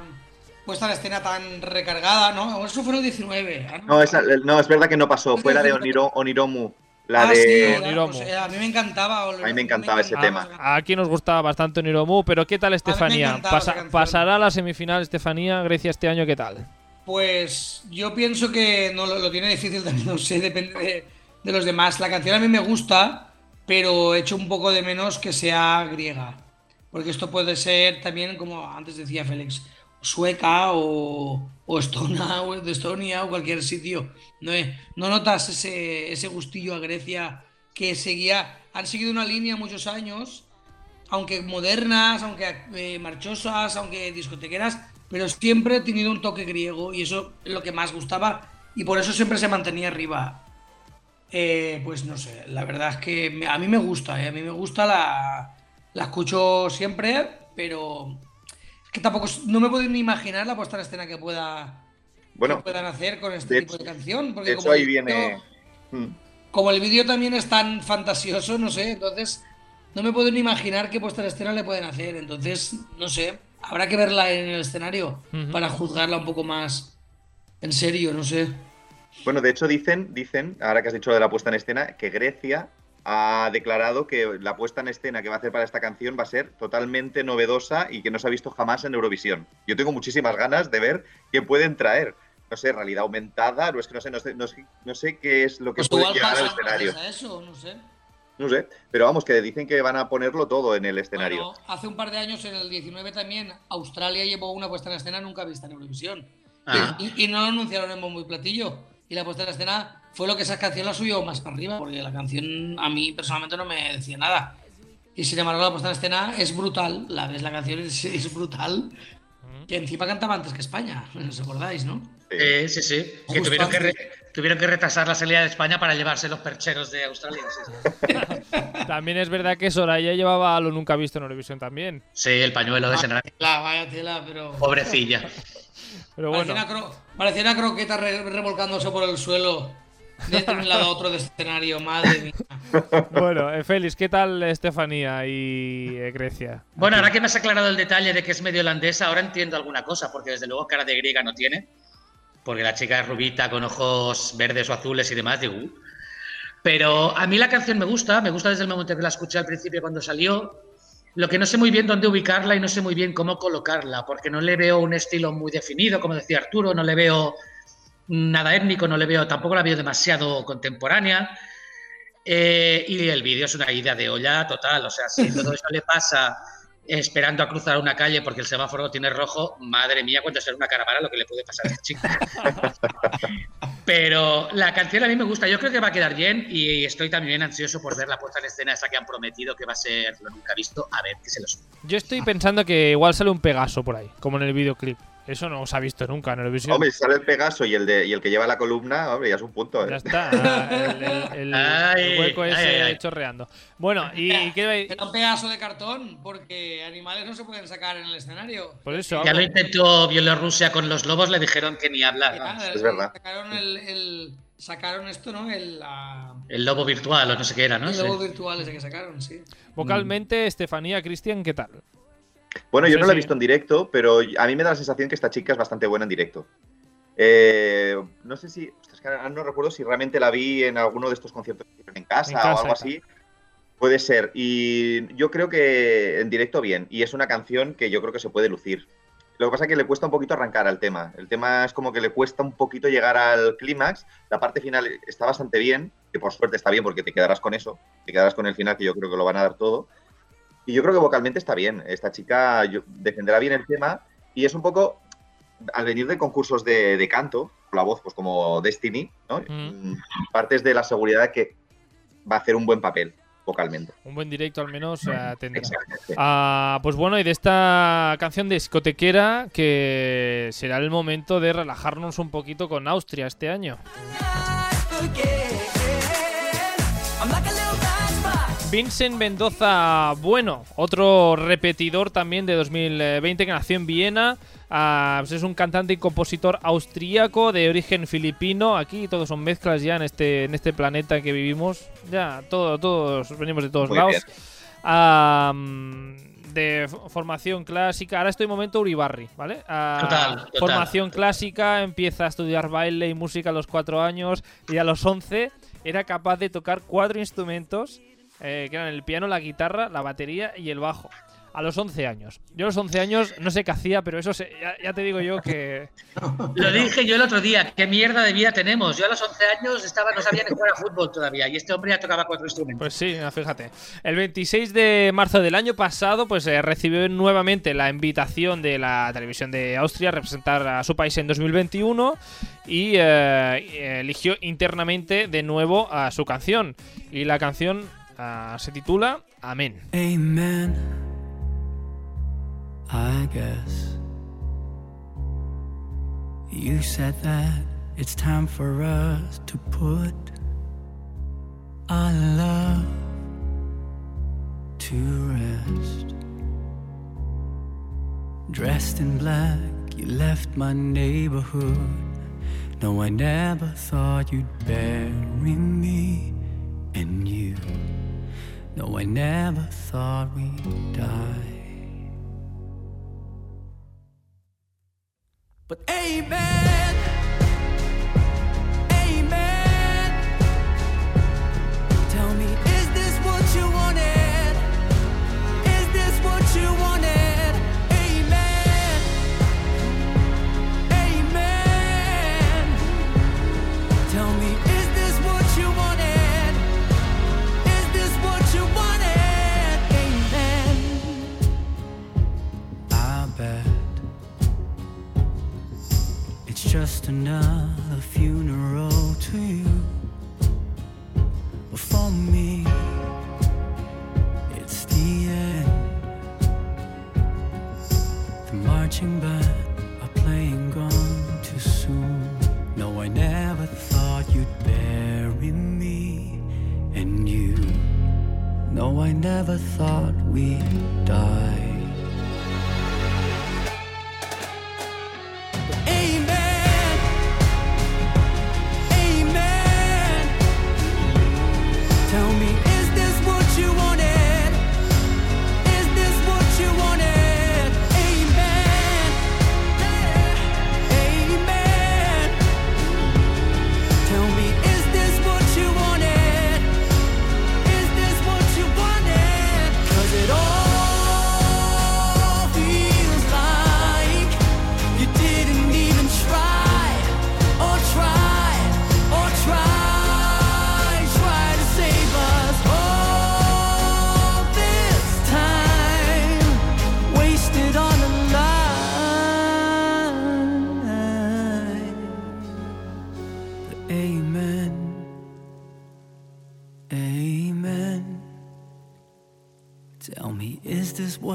[SPEAKER 4] puesta en escena tan recargada, ¿no? Eso fue en el 19. ah,
[SPEAKER 3] No, esa- no, es verdad que no pasó. Fue la de Oniro- Oniromu. La
[SPEAKER 4] Ah, sí,
[SPEAKER 3] de.
[SPEAKER 4] era,
[SPEAKER 1] Oniromu.
[SPEAKER 4] pues, eh, a mí me encantaba.
[SPEAKER 3] A mí me encantaba ese tema.
[SPEAKER 1] A- Aquí nos gustaba bastante Oniromu, pero ¿qué tal Estefanía? Pasa-. ¿Pasará a la semifinal Estefanía? Grecia este año, ¿qué tal?
[SPEAKER 4] Pues yo pienso que no lo, lo tiene difícil también, no sé, depende de, de los demás. La canción a mí me gusta, pero echo un poco de menos que sea griega. Porque esto puede ser también, como antes decía Félix, sueca o, o estona o de Estonia o cualquier sitio. No, Eh, no notas ese, ese gustillo a Grecia que seguía, han seguido una línea muchos años, aunque modernas, aunque eh, marchosas, aunque discotequeras, pero siempre he tenido un toque griego y eso es lo que más gustaba y por eso siempre se mantenía arriba. Eh, pues no sé, la verdad es que a mí me gusta, eh, a mí me gusta, la, la escucho siempre, pero es que tampoco no me puedo ni imaginar la puesta en escena que pueda
[SPEAKER 3] Bueno,
[SPEAKER 4] que puedan hacer con este
[SPEAKER 3] de
[SPEAKER 4] tipo de
[SPEAKER 3] hecho-
[SPEAKER 4] canción. Porque
[SPEAKER 3] de hecho
[SPEAKER 4] como
[SPEAKER 3] ahí
[SPEAKER 4] el
[SPEAKER 3] viene.
[SPEAKER 4] vídeo-
[SPEAKER 3] Mm.
[SPEAKER 4] como el vídeo también es tan fantasioso, no sé, entonces no me puedo ni imaginar qué puesta en escena le pueden hacer. Entonces, no sé, habrá que verla en el escenario para juzgarla un poco más en serio, no sé.
[SPEAKER 3] Bueno, de hecho dicen, dicen, ahora que has dicho lo de la puesta en escena, que Grecia ha declarado que la puesta en escena que va a hacer para esta canción va a ser totalmente novedosa y que no se ha visto jamás en Eurovisión. Yo tengo muchísimas ganas de ver qué pueden traer. No sé, realidad aumentada, no es que no sé, no sé, no sé, no sé qué es lo que
[SPEAKER 4] Pues
[SPEAKER 3] puede llegar al escenario.
[SPEAKER 4] a eso, no sé.
[SPEAKER 3] No sé, pero vamos, que dicen que van a ponerlo todo en el escenario.
[SPEAKER 4] Bueno, hace un par de años, en el 19 también, Australia llevó una puesta en escena nunca vista en Eurovisión.
[SPEAKER 2] Ah.
[SPEAKER 4] Y, y no lo anunciaron en bombo y platillo. Y la puesta en escena fue lo que esa canción la subió más para arriba, porque la canción a mí personalmente no me decía nada. Y sin embargo, la puesta en escena es brutal. La ves, la canción es, es brutal. Que encima cantaba antes que España, ¿os acordáis, no?
[SPEAKER 2] Eh, sí, sí. Que tuvieron que, re-
[SPEAKER 4] antes.
[SPEAKER 2] tuvieron que retrasar la salida de España para llevarse los percheros de Australia. Sí, sí.
[SPEAKER 1] También es verdad que Soraya llevaba lo nunca visto en Eurovisión también.
[SPEAKER 2] Sí, el pañuelo de
[SPEAKER 4] Vaya tela, tela, pero.
[SPEAKER 2] Pobrecilla.
[SPEAKER 1] Pero
[SPEAKER 4] Parecía, una cro- parecía una croqueta re- revolcándose por el suelo de un lado a otro de escenario, madre mía.
[SPEAKER 1] bueno, eh, Félix, ¿qué tal Estefanía y eh, Grecia?
[SPEAKER 2] Bueno, ahora que me has aclarado el detalle de que es medio holandesa, ahora entiendo alguna cosa, porque desde luego cara de griega no tiene. Porque la chica es rubita, con ojos verdes o azules y demás, digo. "Uh". Pero a mí la canción me gusta, me gusta desde el momento que la escuché al principio cuando salió. Lo que no sé muy bien dónde ubicarla y no sé muy bien cómo colocarla, porque no le veo un estilo muy definido, como decía Arturo, no le veo nada étnico, no le veo, tampoco la veo demasiado contemporánea. Eh, y el vídeo es una ida de olla total. O sea, si todo eso le pasa esperando a cruzar una calle porque el semáforo tiene rojo, madre mía, cuando será una caravana lo que le puede pasar a esta chica. Pero la canción a mí me gusta, yo creo que va a quedar bien y estoy también ansioso por ver la puesta en escena esa que han prometido que va a ser lo nunca visto, a ver qué se los...
[SPEAKER 1] Yo estoy pensando que igual sale un Pegaso por ahí, como en el videoclip. Eso no se ha visto nunca en Eurovisión.
[SPEAKER 3] Hombre, si sale el Pegaso y el, de, y el que lleva la columna, hombre, ya es un punto. ¿eh?
[SPEAKER 1] Ya está, ah, el, el- el-
[SPEAKER 2] Ay,
[SPEAKER 1] el hueco
[SPEAKER 2] ay,
[SPEAKER 1] ese
[SPEAKER 2] ay, ay.
[SPEAKER 1] chorreando. Bueno, y, y qué
[SPEAKER 4] un pedazo de cartón, porque animales no se pueden sacar en el escenario.
[SPEAKER 1] por eso
[SPEAKER 2] Ya lo intentó Bielorrusia con los lobos, le dijeron que ni hablar.
[SPEAKER 4] Ya,
[SPEAKER 2] vamos.
[SPEAKER 3] es verdad.
[SPEAKER 4] Sacaron, el, el- sacaron esto, ¿no? El, la-
[SPEAKER 2] El lobo virtual o no sé qué era, ¿no?
[SPEAKER 4] el
[SPEAKER 2] Sí.
[SPEAKER 4] logo virtual ese que sacaron, sí.
[SPEAKER 1] vocalmente Estefanía, Cristian, ¿qué tal?
[SPEAKER 3] Bueno,
[SPEAKER 1] No
[SPEAKER 3] yo no la he visto en directo, pero a mí me da la sensación que esta chica es bastante buena en directo. Eh, no sé si, que no recuerdo si realmente la vi en alguno de estos conciertos en casa,
[SPEAKER 1] En casa,
[SPEAKER 3] o algo así. Puede ser. Y yo creo que en directo bien. Y es una canción que yo creo que se puede lucir. Lo que pasa es que le cuesta un poquito arrancar al tema. El tema es como que le cuesta un poquito llegar al clímax. La parte final está bastante bien, que por suerte está bien porque te quedarás con eso. Te quedarás con el final, que yo creo que lo van a dar todo. Y yo creo que vocalmente está bien. Esta chica defenderá bien el tema. Y es un poco, al venir de concursos de, de canto, la voz, pues como Destiny, ¿no?
[SPEAKER 1] Mm.
[SPEAKER 3] Partes de la seguridad de que va a hacer un buen papel vocalmente.
[SPEAKER 1] Un buen directo al menos tendrá. Ah, pues bueno, y de esta canción de discotequera que será el momento de relajarnos un poquito con Austria este año. Vincent Mendoza Bueno, otro repetidor también de 2020 que nació en Viena. Ah, pues es un cantante y compositor austríaco de origen filipino. Aquí todos son mezclas ya en este, en este planeta que vivimos. Ya, todo, todos venimos de todos
[SPEAKER 3] Muy
[SPEAKER 1] lados. Ah, de formación clásica. Ahora estoy en momento Uribarri, ¿vale? Ah,
[SPEAKER 2] Total, total.
[SPEAKER 1] Formación clásica, empieza a estudiar baile y música a los cuatro años y a los 11 era capaz de tocar cuatro instrumentos, eh, que eran el piano, la guitarra, la batería y el bajo. A los 11 años. Yo a los 11 años no sé qué hacía, pero eso se- ya, ya te digo yo que...
[SPEAKER 2] Lo dije yo el otro día, qué mierda de vida tenemos. Yo a los 11 años estaba, no sabía ni jugar a fútbol todavía y este hombre ya tocaba cuatro instrumentos.
[SPEAKER 1] Pues sí, fíjate. El 26 de marzo del año pasado, pues eh, recibió nuevamente la invitación de la televisión de Austria a representar a su país en 2021 y eh, eligió internamente de nuevo a su canción. Y la canción ah, se titula Amén.
[SPEAKER 8] Amen. I guess you said that it's time for us to put our love to rest. Dressed in black, you left my neighborhood. No, I never thought you'd bury me and you. No, I never thought we'd die. But amen. just another funeral to you. But for me, it's the end. The marching band are playing gone too soon. No, I never thought you'd bury me and you. No, I never thought we'd die.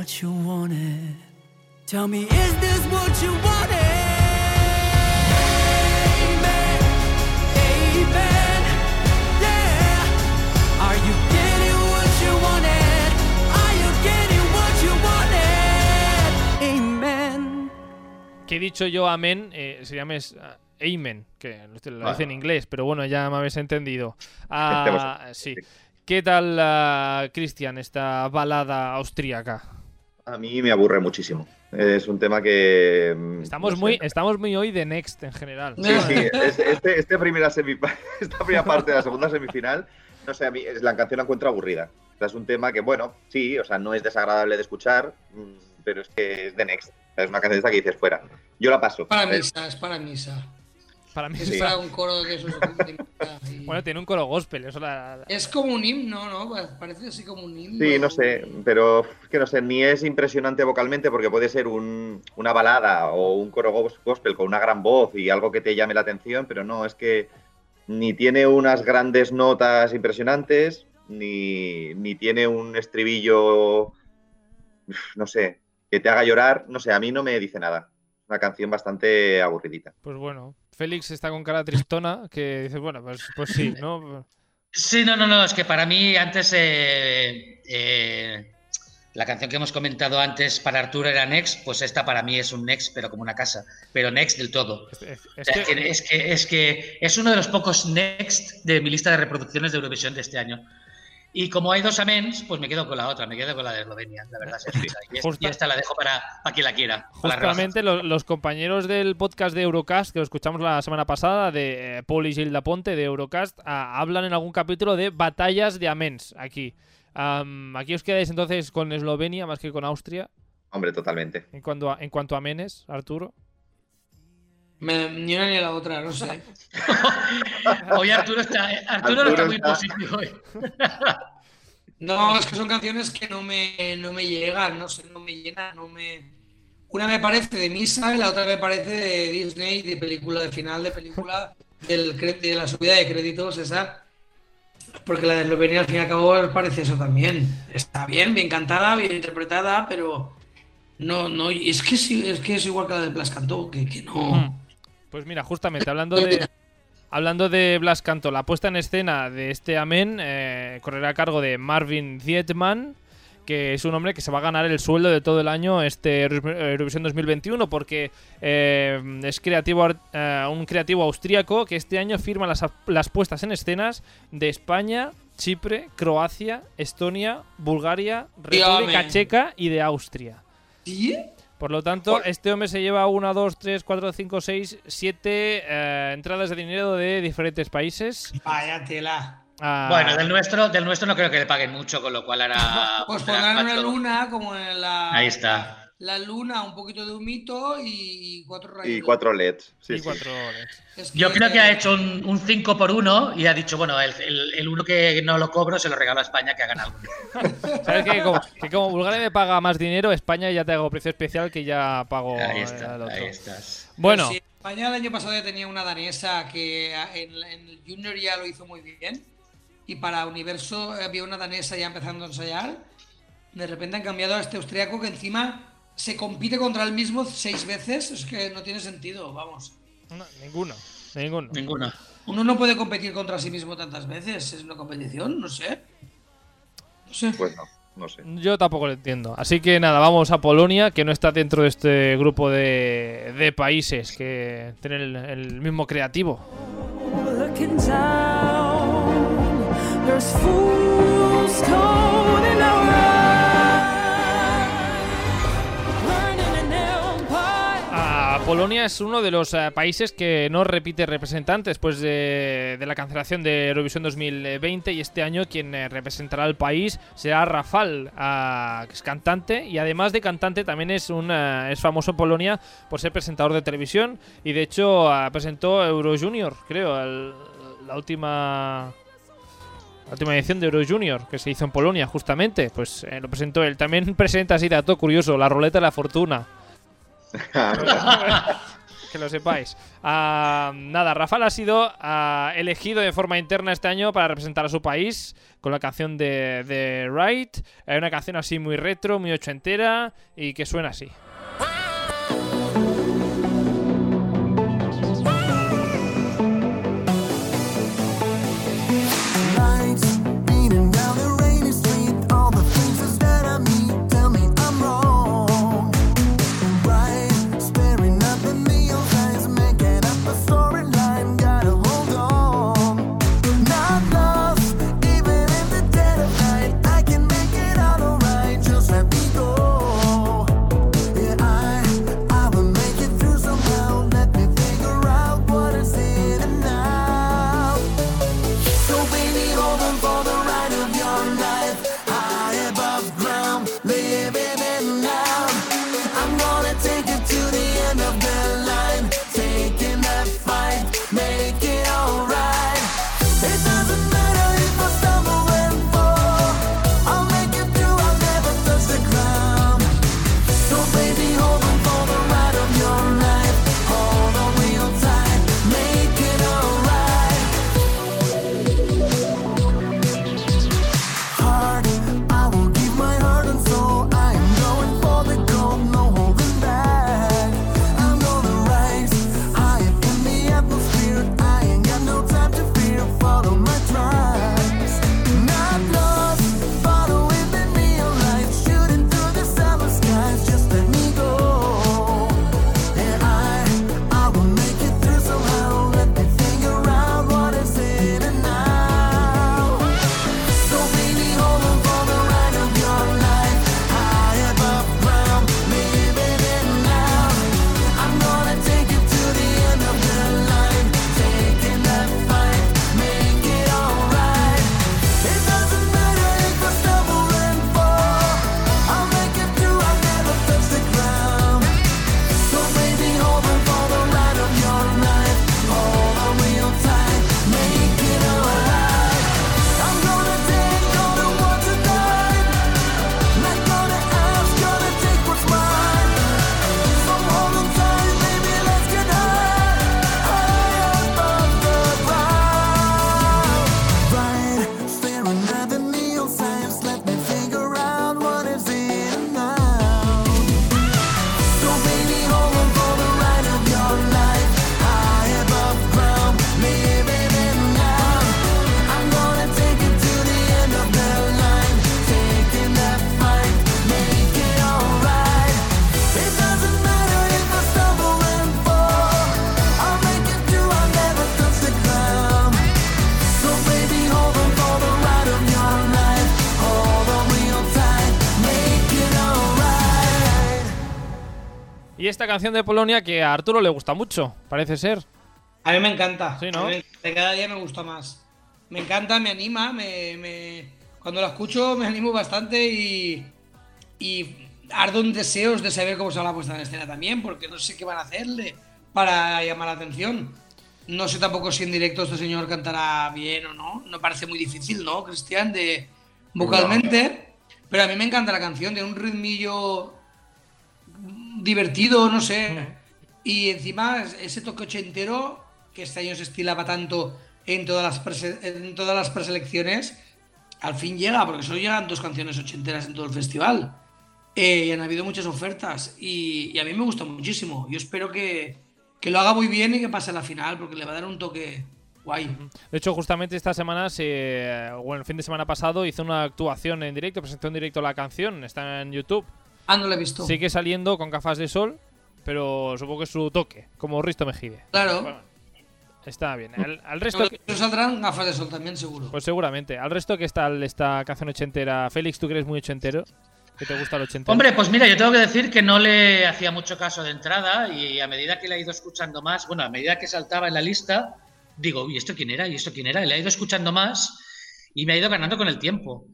[SPEAKER 8] What you wanted? Tell me, is this what you wanted? Amen. Amen. Yeah. Are you getting what you wanted? Are you getting what you wanted? Amen.
[SPEAKER 1] Que he dicho yo amén, eh, se llama es, ah, amen, que lo lo
[SPEAKER 3] Ah.
[SPEAKER 1] dice en inglés, pero bueno, ya me habéis entendido. Ah, sí. ¿Qué tal, ah, Cristian, esta balada austríaca?
[SPEAKER 3] A mí me aburre muchísimo. Es un tema que. mm,
[SPEAKER 1] Estamos
[SPEAKER 3] no sé.
[SPEAKER 1] muy, estamos muy hoy de Next en general.
[SPEAKER 3] Sí, sí, es- este, este primera semi- esta primera parte de la segunda semifinal, no sé, a mí es- la canción la encuentro aburrida. O sea, es un tema que, bueno, sí, o sea, no es desagradable de escuchar, mm, pero es que es de Next. O sea, es una canción esta que dices fuera. Yo la paso.
[SPEAKER 4] Para
[SPEAKER 3] Eh,
[SPEAKER 4] misa, es para misa.
[SPEAKER 1] Para mí
[SPEAKER 4] Es
[SPEAKER 1] es-
[SPEAKER 4] un coro de esos de misa y-
[SPEAKER 1] Bueno, tiene un coro gospel, eso la- la-
[SPEAKER 4] Es como un himno, ¿no? Parece así como un himno.
[SPEAKER 3] Sí, no sé, pero es que no sé, ni es impresionante vocalmente porque puede ser un- una balada o un coro gos- gospel con una gran voz y algo que te llame la atención, pero no, es que ni tiene unas grandes notas impresionantes, ni, ni tiene un estribillo, no sé, que te haga llorar, no sé, a mí no me dice nada. Una canción bastante aburridita.
[SPEAKER 1] Pues bueno, Félix está con cara tristona, que dice, bueno, pues, pues sí, ¿no?
[SPEAKER 2] Sí, no, no, no, es que para mí antes eh, eh, la canción que hemos comentado antes para Arturo era Next, pues esta para mí es un Next, pero como una casa, pero Next del todo.
[SPEAKER 1] Es, es-
[SPEAKER 2] O
[SPEAKER 1] es
[SPEAKER 2] sea,
[SPEAKER 1] que-
[SPEAKER 2] que- es, que, es que es uno de los pocos Next de mi lista de reproducciones de Eurovisión de este año. Y como hay dos amens, pues me quedo con la otra, me quedo con la de Eslovenia, la verdad. es esa. Y, esta,
[SPEAKER 1] Justa-
[SPEAKER 2] y esta la dejo para, para quien la quiera.
[SPEAKER 1] Justamente lo- los, compañeros del podcast de Eurocast, que lo escuchamos la semana pasada, de eh, Paul y Gilda Ponte de Eurocast, ah, hablan en algún capítulo de batallas de amens aquí. Aquí os quedáis entonces con Eslovenia más que con Austria,
[SPEAKER 3] Hombre, totalmente.
[SPEAKER 1] en cuanto a, en cuanto a amenes, Arturo.
[SPEAKER 4] Me- ni una ni la otra, no sé.
[SPEAKER 2] Hoy Arturo está, Arturo no está
[SPEAKER 3] Arturo
[SPEAKER 2] muy
[SPEAKER 3] está-
[SPEAKER 2] positivo hoy.
[SPEAKER 4] No, es que son canciones que no me, no me llegan, no sé, no me llenan, no me... Una me parece de misa y la otra me parece de Disney, de película, de final de película, del, de la subida de créditos, esa. Porque la de Eslovenia al fin y al cabo parece eso también. Está bien, bien cantada, bien interpretada, pero no, no, es que sí, es que es igual que la de Blas Cantó, que, que no.
[SPEAKER 1] Mm. Pues mira, justamente hablando de hablando de Blas Canto, la puesta en escena de este Amén eh, correrá a cargo de Marvin Zietman, que es un hombre que se va a ganar el sueldo de todo el año este Euro- Eurovisión 2021 porque eh, es creativo eh, un creativo austríaco que este año firma las, las puestas en escenas de España, Chipre, Croacia, Estonia, Bulgaria, República. Checa y de Austria.
[SPEAKER 4] ¿Sí?
[SPEAKER 1] Por lo tanto, este hombre se lleva 1, 2, 3, 4, 5, 6, 7 entradas de dinero de diferentes países.
[SPEAKER 4] Vaya tela.
[SPEAKER 1] Ah,
[SPEAKER 2] Bueno, del nuestro, del nuestro no creo que le paguen mucho, con lo cual hará.
[SPEAKER 4] Pues pondrán una luna como en la,
[SPEAKER 2] Ahí está.
[SPEAKER 4] La luna, un poquito de humito y cuatro rayos.
[SPEAKER 3] Y cuatro LEDs. Sí,
[SPEAKER 1] y
[SPEAKER 3] sí.
[SPEAKER 1] cuatro horas.
[SPEAKER 4] Es
[SPEAKER 2] Yo creo que ha hecho un 5 por 1 y ha dicho, bueno, el, el, el uno que no lo cobro se lo regalo a España que hagan algo.
[SPEAKER 1] ¿Sabes que como, que como Bulgaria me paga más dinero, España ya te hago precio especial que ya pago
[SPEAKER 2] Ahí
[SPEAKER 1] eh,
[SPEAKER 2] está,
[SPEAKER 1] al otro.
[SPEAKER 2] ahí estás.
[SPEAKER 1] Bueno,
[SPEAKER 4] Sí, España el año pasado ya tenía una danesa que en, en el Junior ya lo hizo muy bien. Y para Universo había una danesa ya empezando a ensayar. De repente han cambiado a este austriaco que encima se compite contra él mismo seis veces. Es que no tiene sentido, vamos.
[SPEAKER 1] no, ninguno.
[SPEAKER 7] Ninguno.
[SPEAKER 2] Ninguna.
[SPEAKER 4] Uno no puede competir contra sí mismo tantas veces. Es una competición, no sé. No sé.
[SPEAKER 3] Pues no, no sé.
[SPEAKER 7] Yo tampoco lo entiendo. Así que nada, vamos a Polonia, que no está dentro de este grupo de, de países que tienen el, el mismo creativo.
[SPEAKER 8] Looking down, there's fools caught in our
[SPEAKER 7] Polonia es uno de los eh, países que no repite representante después de, la cancelación de Eurovisión 2020 y este año quien eh, representará al país será Rafal, ah, que es cantante y además de cantante también es, un, eh, es famoso en Polonia por ser presentador de televisión y de hecho ah, presentó Euro Junior, creo, el- la última... Última edición de Euro Junior que se hizo en Polonia, justamente, pues eh, lo presentó él. También presenta así dato curioso, la ruleta de la fortuna. que lo sepáis. Ah, nada, Rafael ha sido ah, elegido de forma interna este año para representar a su país con la canción de, de Right. Una canción así muy retro, muy ochentera y que suena así. Esta canción de Polonia que a Arturo le gusta mucho, parece ser.
[SPEAKER 4] A mí me encanta.
[SPEAKER 7] Sí, ¿no?
[SPEAKER 4] Me encanta, Cada día me gusta más. Me encanta, me anima, me, me- cuando la escucho me animo bastante y, y ardo en deseos de saber cómo será la puesta en escena también, porque no sé qué van a hacerle para llamar la atención. No sé tampoco si en directo este señor cantará bien o no. No parece muy difícil, ¿no, Cristian? De vocalmente. Pero a mí me encanta la canción, tiene un ritmillo divertido, no sé. Y encima ese toque ochentero que este año se estilaba tanto en todas las, prese- en todas las preselecciones, al fin llega, porque solo llegan dos canciones ochenteras en todo el festival. Eh, y han habido muchas ofertas y, y a mí me gusta muchísimo. Yo espero que, que lo haga muy bien y que pase a la final, porque le va a dar un toque guay.
[SPEAKER 1] De hecho, justamente esta semana, se, bueno, el fin de semana pasado, hizo una actuación en directo, presentó en directo la canción, está en YouTube.
[SPEAKER 4] Ah, no lo he visto.
[SPEAKER 1] Sigue saliendo con gafas de sol, pero supongo que es su toque, como Risto Mejide.
[SPEAKER 4] Claro.
[SPEAKER 1] Bueno, está bien. Al, al resto, que-
[SPEAKER 4] no saldrán gafas de sol también, seguro.
[SPEAKER 1] pues seguramente. Al resto que está esta canción ochentera, Félix, ¿tú que eres muy ochentero? ¿Que te gusta el ochentero?
[SPEAKER 2] Hombre, pues mira, yo tengo que decir que no le hacía mucho caso de entrada y a medida que le he ido escuchando más, bueno, a medida que saltaba en la lista, digo, ¿y esto quién era? ¿Y esto quién era? Y le he ido escuchando más y me ha ido ganando con el tiempo.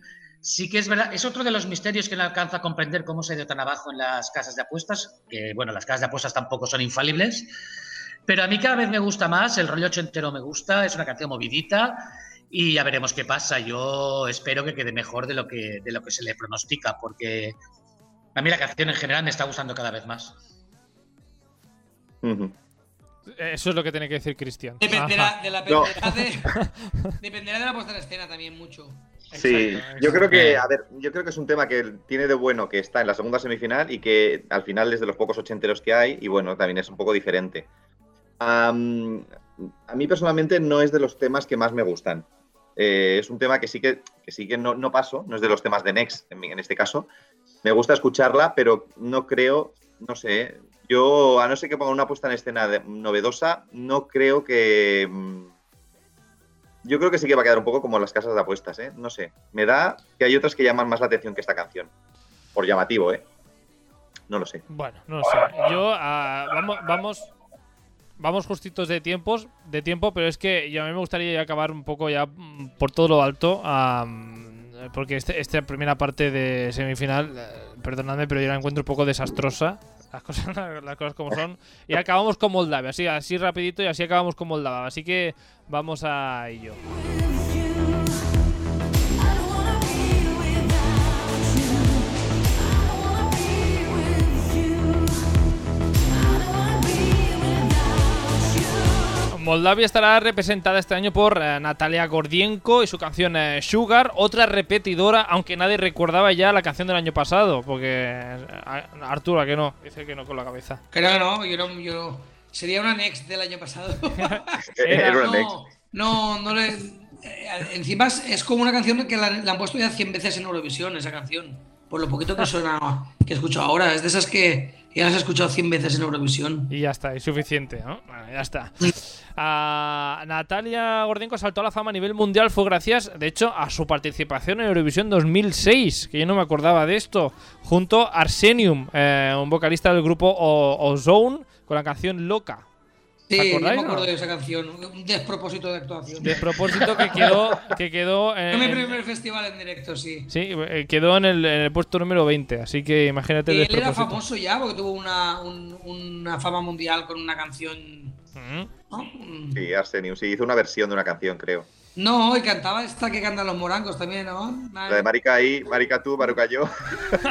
[SPEAKER 2] Sí que es verdad, es otro de los misterios que no alcanza a comprender cómo se ha ido tan abajo en las casas de apuestas, que bueno, las casas de apuestas tampoco son infalibles, pero a mí cada vez me gusta más, el rollo ochentero me gusta, es una canción movidita y ya veremos qué pasa. Yo espero que quede mejor de lo que, de lo que se le pronostica, porque a mí la canción en general me está gustando cada vez más.
[SPEAKER 3] Ujú.
[SPEAKER 1] Eso es lo que tiene que decir Cristian.
[SPEAKER 4] Dependerá de la
[SPEAKER 3] No.
[SPEAKER 4] dependerá de, dependerá de la puesta en escena también mucho.
[SPEAKER 3] Sí,
[SPEAKER 1] Exacto,
[SPEAKER 3] yo creo que,
[SPEAKER 2] Eh.
[SPEAKER 3] a ver, yo creo que es un tema que tiene de bueno que está en la segunda semifinal y que al final es de los pocos ochenteros que hay y bueno, también es un poco diferente. Am, a mí personalmente no es de los temas que más me gustan. Eh, es un tema que sí que, que sí que no, no paso, no es de los temas de Next en, en este caso. Me gusta escucharla, pero no creo, no sé, yo a no ser que ponga una puesta en escena de- novedosa, no creo que... mm, yo creo que sí que va a quedar un poco como las casas de apuestas, ¿eh? No sé. Me da que hay otras que llaman más la atención que esta canción. Por llamativo, ¿eh? No lo sé.
[SPEAKER 1] Bueno, no sé. Yo ah, vamos, vamos, vamos justitos de tiempos, de tiempo, pero es que yo a mí me gustaría acabar un poco ya mm, por todo lo alto, porque este, esta primera parte de semifinal, eh, perdonadme, pero yo la encuentro un poco desastrosa. Las cosas, las cosas como son. Y acabamos con Moldavia, así, así rapidito y así acabamos con Moldavia. Así que vamos a ello. Moldavia estará representada este año por eh, Natalia Gordienko y su canción eh, Sugar, otra repetidora, aunque nadie recordaba ya la canción del año pasado, porque eh, Arturo, ¿a que no? Dice que no con la cabeza.
[SPEAKER 4] Creo que no, yo no, yo sería una next del año pasado.
[SPEAKER 1] Era-
[SPEAKER 3] Era una
[SPEAKER 4] no,
[SPEAKER 3] next.
[SPEAKER 4] no, no le. eh, encima es, es como una canción que la, la han puesto ya 100 veces en Eurovisión, esa canción. Por lo poquito que suena, que escucho ahora. Es de esas que ya las he escuchado 100 veces en Eurovisión.
[SPEAKER 1] Y ya está, es suficiente, ¿no? Bueno, ya está. Ah, Natalia Gordienko saltó a la fama a nivel mundial fue gracias, de hecho, a su participación en Eurovisión 2006, que yo no me acordaba de esto, junto a Arsenium, eh, un vocalista del grupo O- Ozone, con la canción Loca.
[SPEAKER 4] Sí,
[SPEAKER 1] ¿Te
[SPEAKER 4] yo
[SPEAKER 1] acordáis,
[SPEAKER 4] me acuerdo
[SPEAKER 1] no?
[SPEAKER 4] de esa canción. Un despropósito de actuación.
[SPEAKER 1] De propósito que quedó, que quedó
[SPEAKER 4] Fue
[SPEAKER 1] en,
[SPEAKER 4] mi primer festival en directo, sí.
[SPEAKER 1] sí, eh, quedó en el, en el puesto número 20, así que imagínate el
[SPEAKER 4] Y él era
[SPEAKER 1] despropósito.
[SPEAKER 4] famoso ya porque tuvo una, un- una fama mundial con una canción.
[SPEAKER 1] Mm.
[SPEAKER 4] ¿no?
[SPEAKER 3] Sí, Arsenium. Sí, hizo una versión de una canción, creo.
[SPEAKER 4] No, y cantaba esta que cantan los morangos también, ¿no?
[SPEAKER 3] La de Marica ahí, Marica tú, Maruca yo.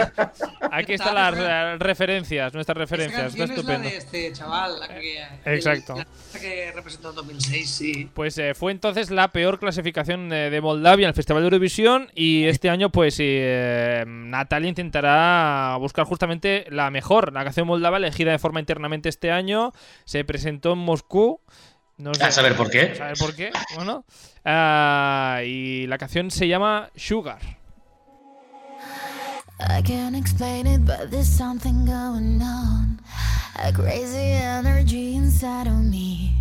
[SPEAKER 1] Aquí están las eh, referencias, nuestras referencias,
[SPEAKER 4] canción es la de este chaval, la que,
[SPEAKER 1] Exacto.
[SPEAKER 4] la que representó en 2006, sí.
[SPEAKER 1] Pues eh, fue entonces la peor clasificación eh, de Moldavia en el Festival de Eurovisión y este año pues eh, Natalia intentará buscar justamente la mejor, la canción moldava elegida de forma internamente este año, se presentó en Moscú. No sé-
[SPEAKER 2] A saber por qué.
[SPEAKER 1] a saber por qué, bueno. Ah, y la canción se llama Sugar.
[SPEAKER 9] I can't explain it, but there's something going on. A crazy energy inside of me.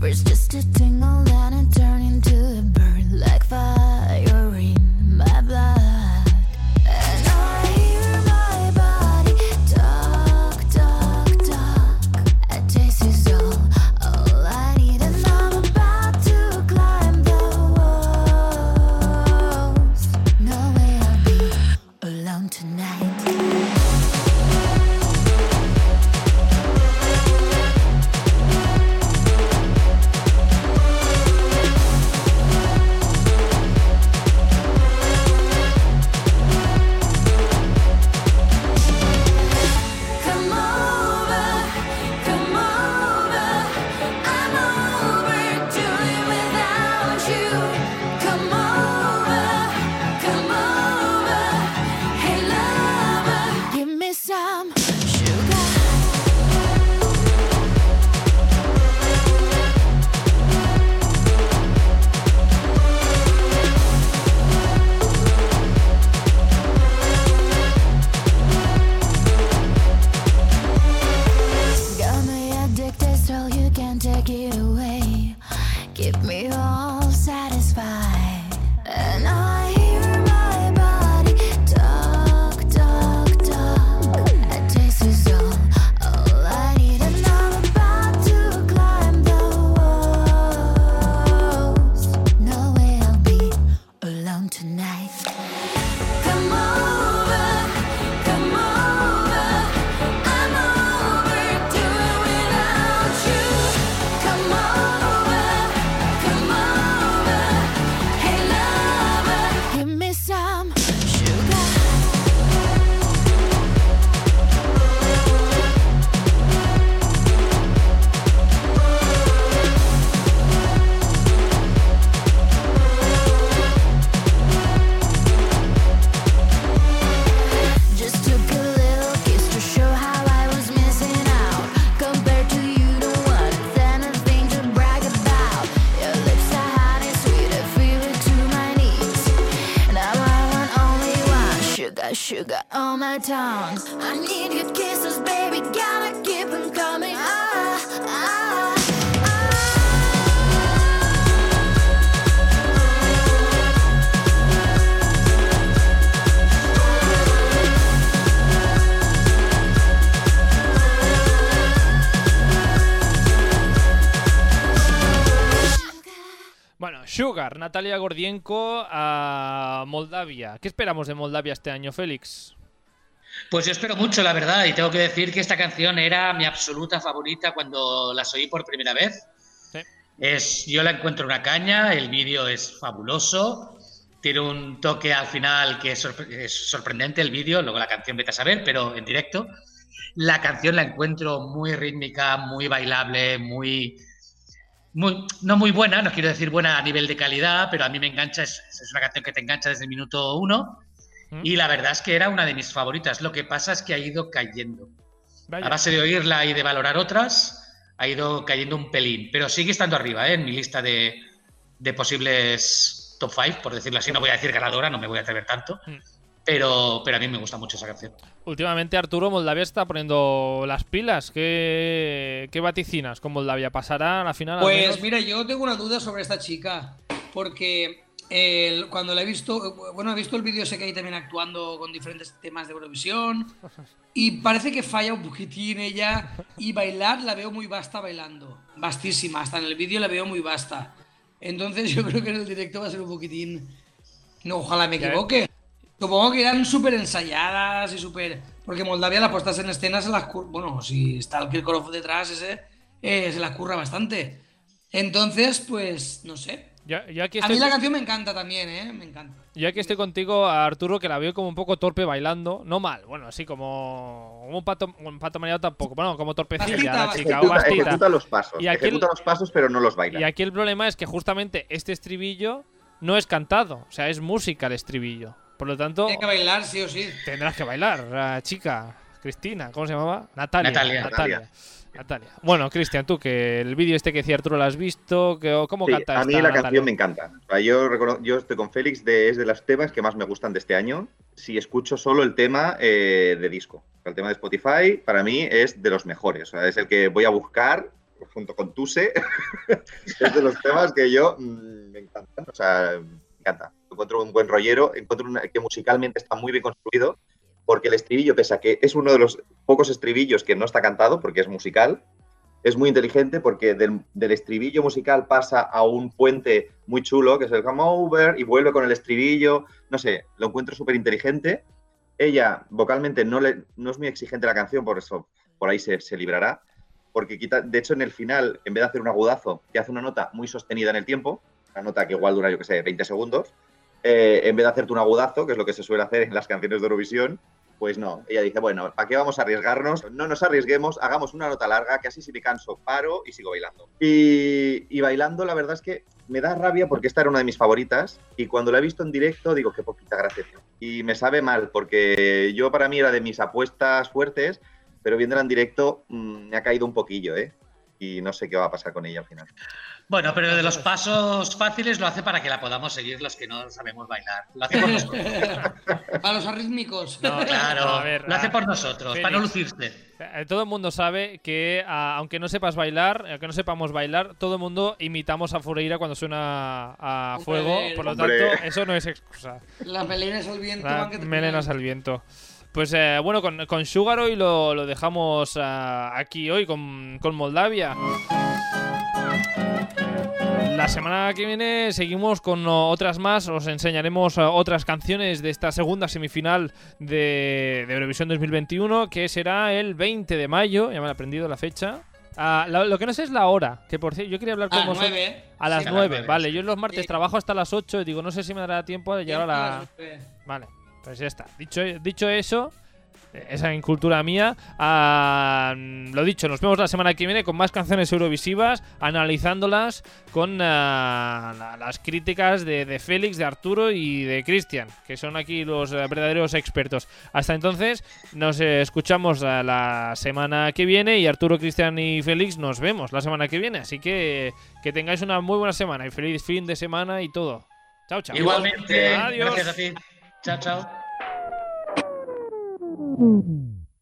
[SPEAKER 9] First, just a tingle, then it turned into a burn like fire in my blood.
[SPEAKER 1] Natalia Gordienko a Moldavia. ¿Qué esperamos de Moldavia este año, Félix?
[SPEAKER 2] Pues yo espero mucho, la verdad, y tengo que decir que esta canción era mi absoluta favorita cuando las oí por primera vez.
[SPEAKER 1] Sí.
[SPEAKER 2] Es, yo la encuentro una caña, el vídeo es fabuloso, tiene un toque al final que es, sorpre- es sorprendente el vídeo, luego la canción vete a saber, pero en directo. La canción la encuentro muy rítmica, muy bailable, muy, muy no muy buena, no quiero decir buena a nivel de calidad, pero a mí me engancha, es, es una canción que te engancha desde el minuto uno.
[SPEAKER 1] ¿Mm?
[SPEAKER 2] Y la verdad es que era una de mis favoritas. Lo que pasa es que ha ido cayendo.
[SPEAKER 1] Vaya.
[SPEAKER 2] A base de oírla y de valorar otras, ha ido cayendo un pelín. Pero sigue estando arriba, ¿eh? en mi lista de, de posibles top 5, por decirlo así. No voy a decir ganadora, no me voy a atrever tanto.
[SPEAKER 1] Mm.
[SPEAKER 2] Pero, pero a mí me gusta mucho esa canción.
[SPEAKER 1] Últimamente Arturo Moldavia está poniendo las pilas. ¿Qué, qué vaticinas con Moldavia? ¿Pasará a la final? al
[SPEAKER 4] Pues
[SPEAKER 1] menos?
[SPEAKER 4] mira, yo tengo una duda sobre esta chica, porque el- cuando la he visto, bueno, he visto el vídeo ese que hay también actuando con diferentes temas de Eurovisión y parece que falla un poquitín ella y bailar la veo muy vasta bailando, vastísima, hasta en el vídeo la veo muy vasta. Entonces yo creo que en el directo va a ser un poquitín, no, ojalá me equivoque. Supongo que eran súper ensayadas y súper... Porque Moldavia las puestas en escena se las... cur- Bueno, si está el Kirkorov detrás ese, eh, se las curra bastante. Entonces, pues, no sé.
[SPEAKER 1] Yo, yo aquí
[SPEAKER 4] A mí la canción me encanta también, ¿eh? Me encanta.
[SPEAKER 1] yo aquí estoy contigo, Arturo, que la veo como un poco torpe bailando. No mal, bueno, así como, un pato, un pato mareado tampoco. Bueno, como torpecilla la
[SPEAKER 4] Bastita,
[SPEAKER 1] chica, o
[SPEAKER 3] Ejecuta,
[SPEAKER 1] bastita.
[SPEAKER 3] ejecuta los pasos.
[SPEAKER 1] Y aquí
[SPEAKER 3] ejecuta
[SPEAKER 1] el-
[SPEAKER 3] los pasos, pero no los baila.
[SPEAKER 1] Y aquí el problema es que justamente este estribillo no es cantado, o sea, es música el estribillo. Por lo tanto,
[SPEAKER 4] Hay que bailar, sí o sí.
[SPEAKER 1] tendrás que bailar, la chica. Cristina, ¿cómo se llamaba? Natalia.
[SPEAKER 2] Natalia.
[SPEAKER 1] Natalia. Natalia. Bueno, Cristian, tú que el vídeo este que decía Arturo lo has visto, que, ¿cómo
[SPEAKER 3] Sí,
[SPEAKER 1] canta
[SPEAKER 3] a mí
[SPEAKER 1] esta
[SPEAKER 3] la
[SPEAKER 1] Natalia?
[SPEAKER 3] canción me encanta. Yo, yo estoy con Félix, de, es de los temas que más me gustan de este año. Si escucho solo el tema eh, de disco. El tema de Spotify, para mí, es de los mejores. O sea, es el que voy a buscar junto con Tuse. es de los temas que yo mm, me encantan. O sea, me encanta. Encuentro un buen rollero, encuentro una- que musicalmente está muy bien construido, porque el estribillo, pese a que es uno de los pocos estribillos que no está cantado, porque es musical, es muy inteligente porque del, del estribillo musical pasa a un puente muy chulo, que es el come over, y vuelve con el estribillo. No sé, lo encuentro súper inteligente. Ella vocalmente no, le, no es muy exigente la canción, por eso por ahí se, se librará. Porque quita, de hecho, en el final, en vez de hacer un agudazo, que hace una nota muy sostenida en el tiempo, una nota que igual dura, yo que sé, 20 segundos, eh, en vez de hacerte un agudazo, que es lo que se suele hacer en las canciones de Eurovisión, pues no. Ella dice, bueno, ¿para qué vamos a arriesgarnos? No nos arriesguemos, hagamos una nota larga, que así si me canso, paro y sigo bailando. Y, bailando, la verdad es que me da rabia porque esta era una de mis favoritas y cuando la he visto en directo digo, qué poquita gracia. Y me sabe mal porque yo para mí era de mis apuestas fuertes, pero viéndola en directo mm, me ha caído un poquillo, ¿eh? Y no sé qué va a pasar con ella al final.
[SPEAKER 2] Bueno, pero de los pasos fáciles lo hace para que la podamos seguir los que no sabemos bailar. Lo hace por nosotros.
[SPEAKER 4] Para los arrítmicos.
[SPEAKER 1] No,
[SPEAKER 2] Claro,
[SPEAKER 1] a ver,
[SPEAKER 2] lo hace por nosotros, para no
[SPEAKER 1] Félix.
[SPEAKER 2] lucirse.
[SPEAKER 1] Eh, Todo el mundo sabe que, aunque no sepas bailar, aunque no sepamos bailar, todo el mundo imitamos a Fureira cuando suena a
[SPEAKER 4] Hombre,
[SPEAKER 1] fuego. Por lo
[SPEAKER 3] hombre.
[SPEAKER 1] tanto, eso no es excusa.
[SPEAKER 4] Las melenas al viento
[SPEAKER 1] La
[SPEAKER 4] van que te
[SPEAKER 1] melenas al viento. Pues eh, bueno, con, con Sugar hoy lo, lo dejamos ah, aquí hoy con, con Moldavia. La semana que viene seguimos con otras más. Os enseñaremos ah, otras canciones de esta segunda semifinal de, de Eurovisión 2021, que será el 20 de mayo. Ya me he aprendido la fecha. Ah, lo, lo que no sé es la hora. Que por cierto, yo quería hablar con
[SPEAKER 4] las
[SPEAKER 1] vosotros. A las
[SPEAKER 2] Sí, a las
[SPEAKER 1] 9,
[SPEAKER 2] nueve,
[SPEAKER 1] vale. Yo los martes
[SPEAKER 4] Sí.
[SPEAKER 1] trabajo hasta las 8 y digo, no sé si me dará tiempo de llegar a la. Vale, pues ya está. Dicho, dicho eso, eh, esa incultura mía, ah, lo dicho, nos vemos la semana que viene con más canciones eurovisivas, analizándolas con ah, la- las críticas de, de Félix, de Arturo y de Cristian, que son aquí los eh, verdaderos expertos. Hasta entonces, nos eh, escuchamos la semana que viene y Arturo, Cristian y Félix nos vemos la semana que viene. Así que que tengáis una muy buena semana y feliz fin de semana y todo. Chao, chao.
[SPEAKER 2] Igualmente,
[SPEAKER 1] Adiós.
[SPEAKER 2] gracias a ti. Chao, chao.
[SPEAKER 5] Mm.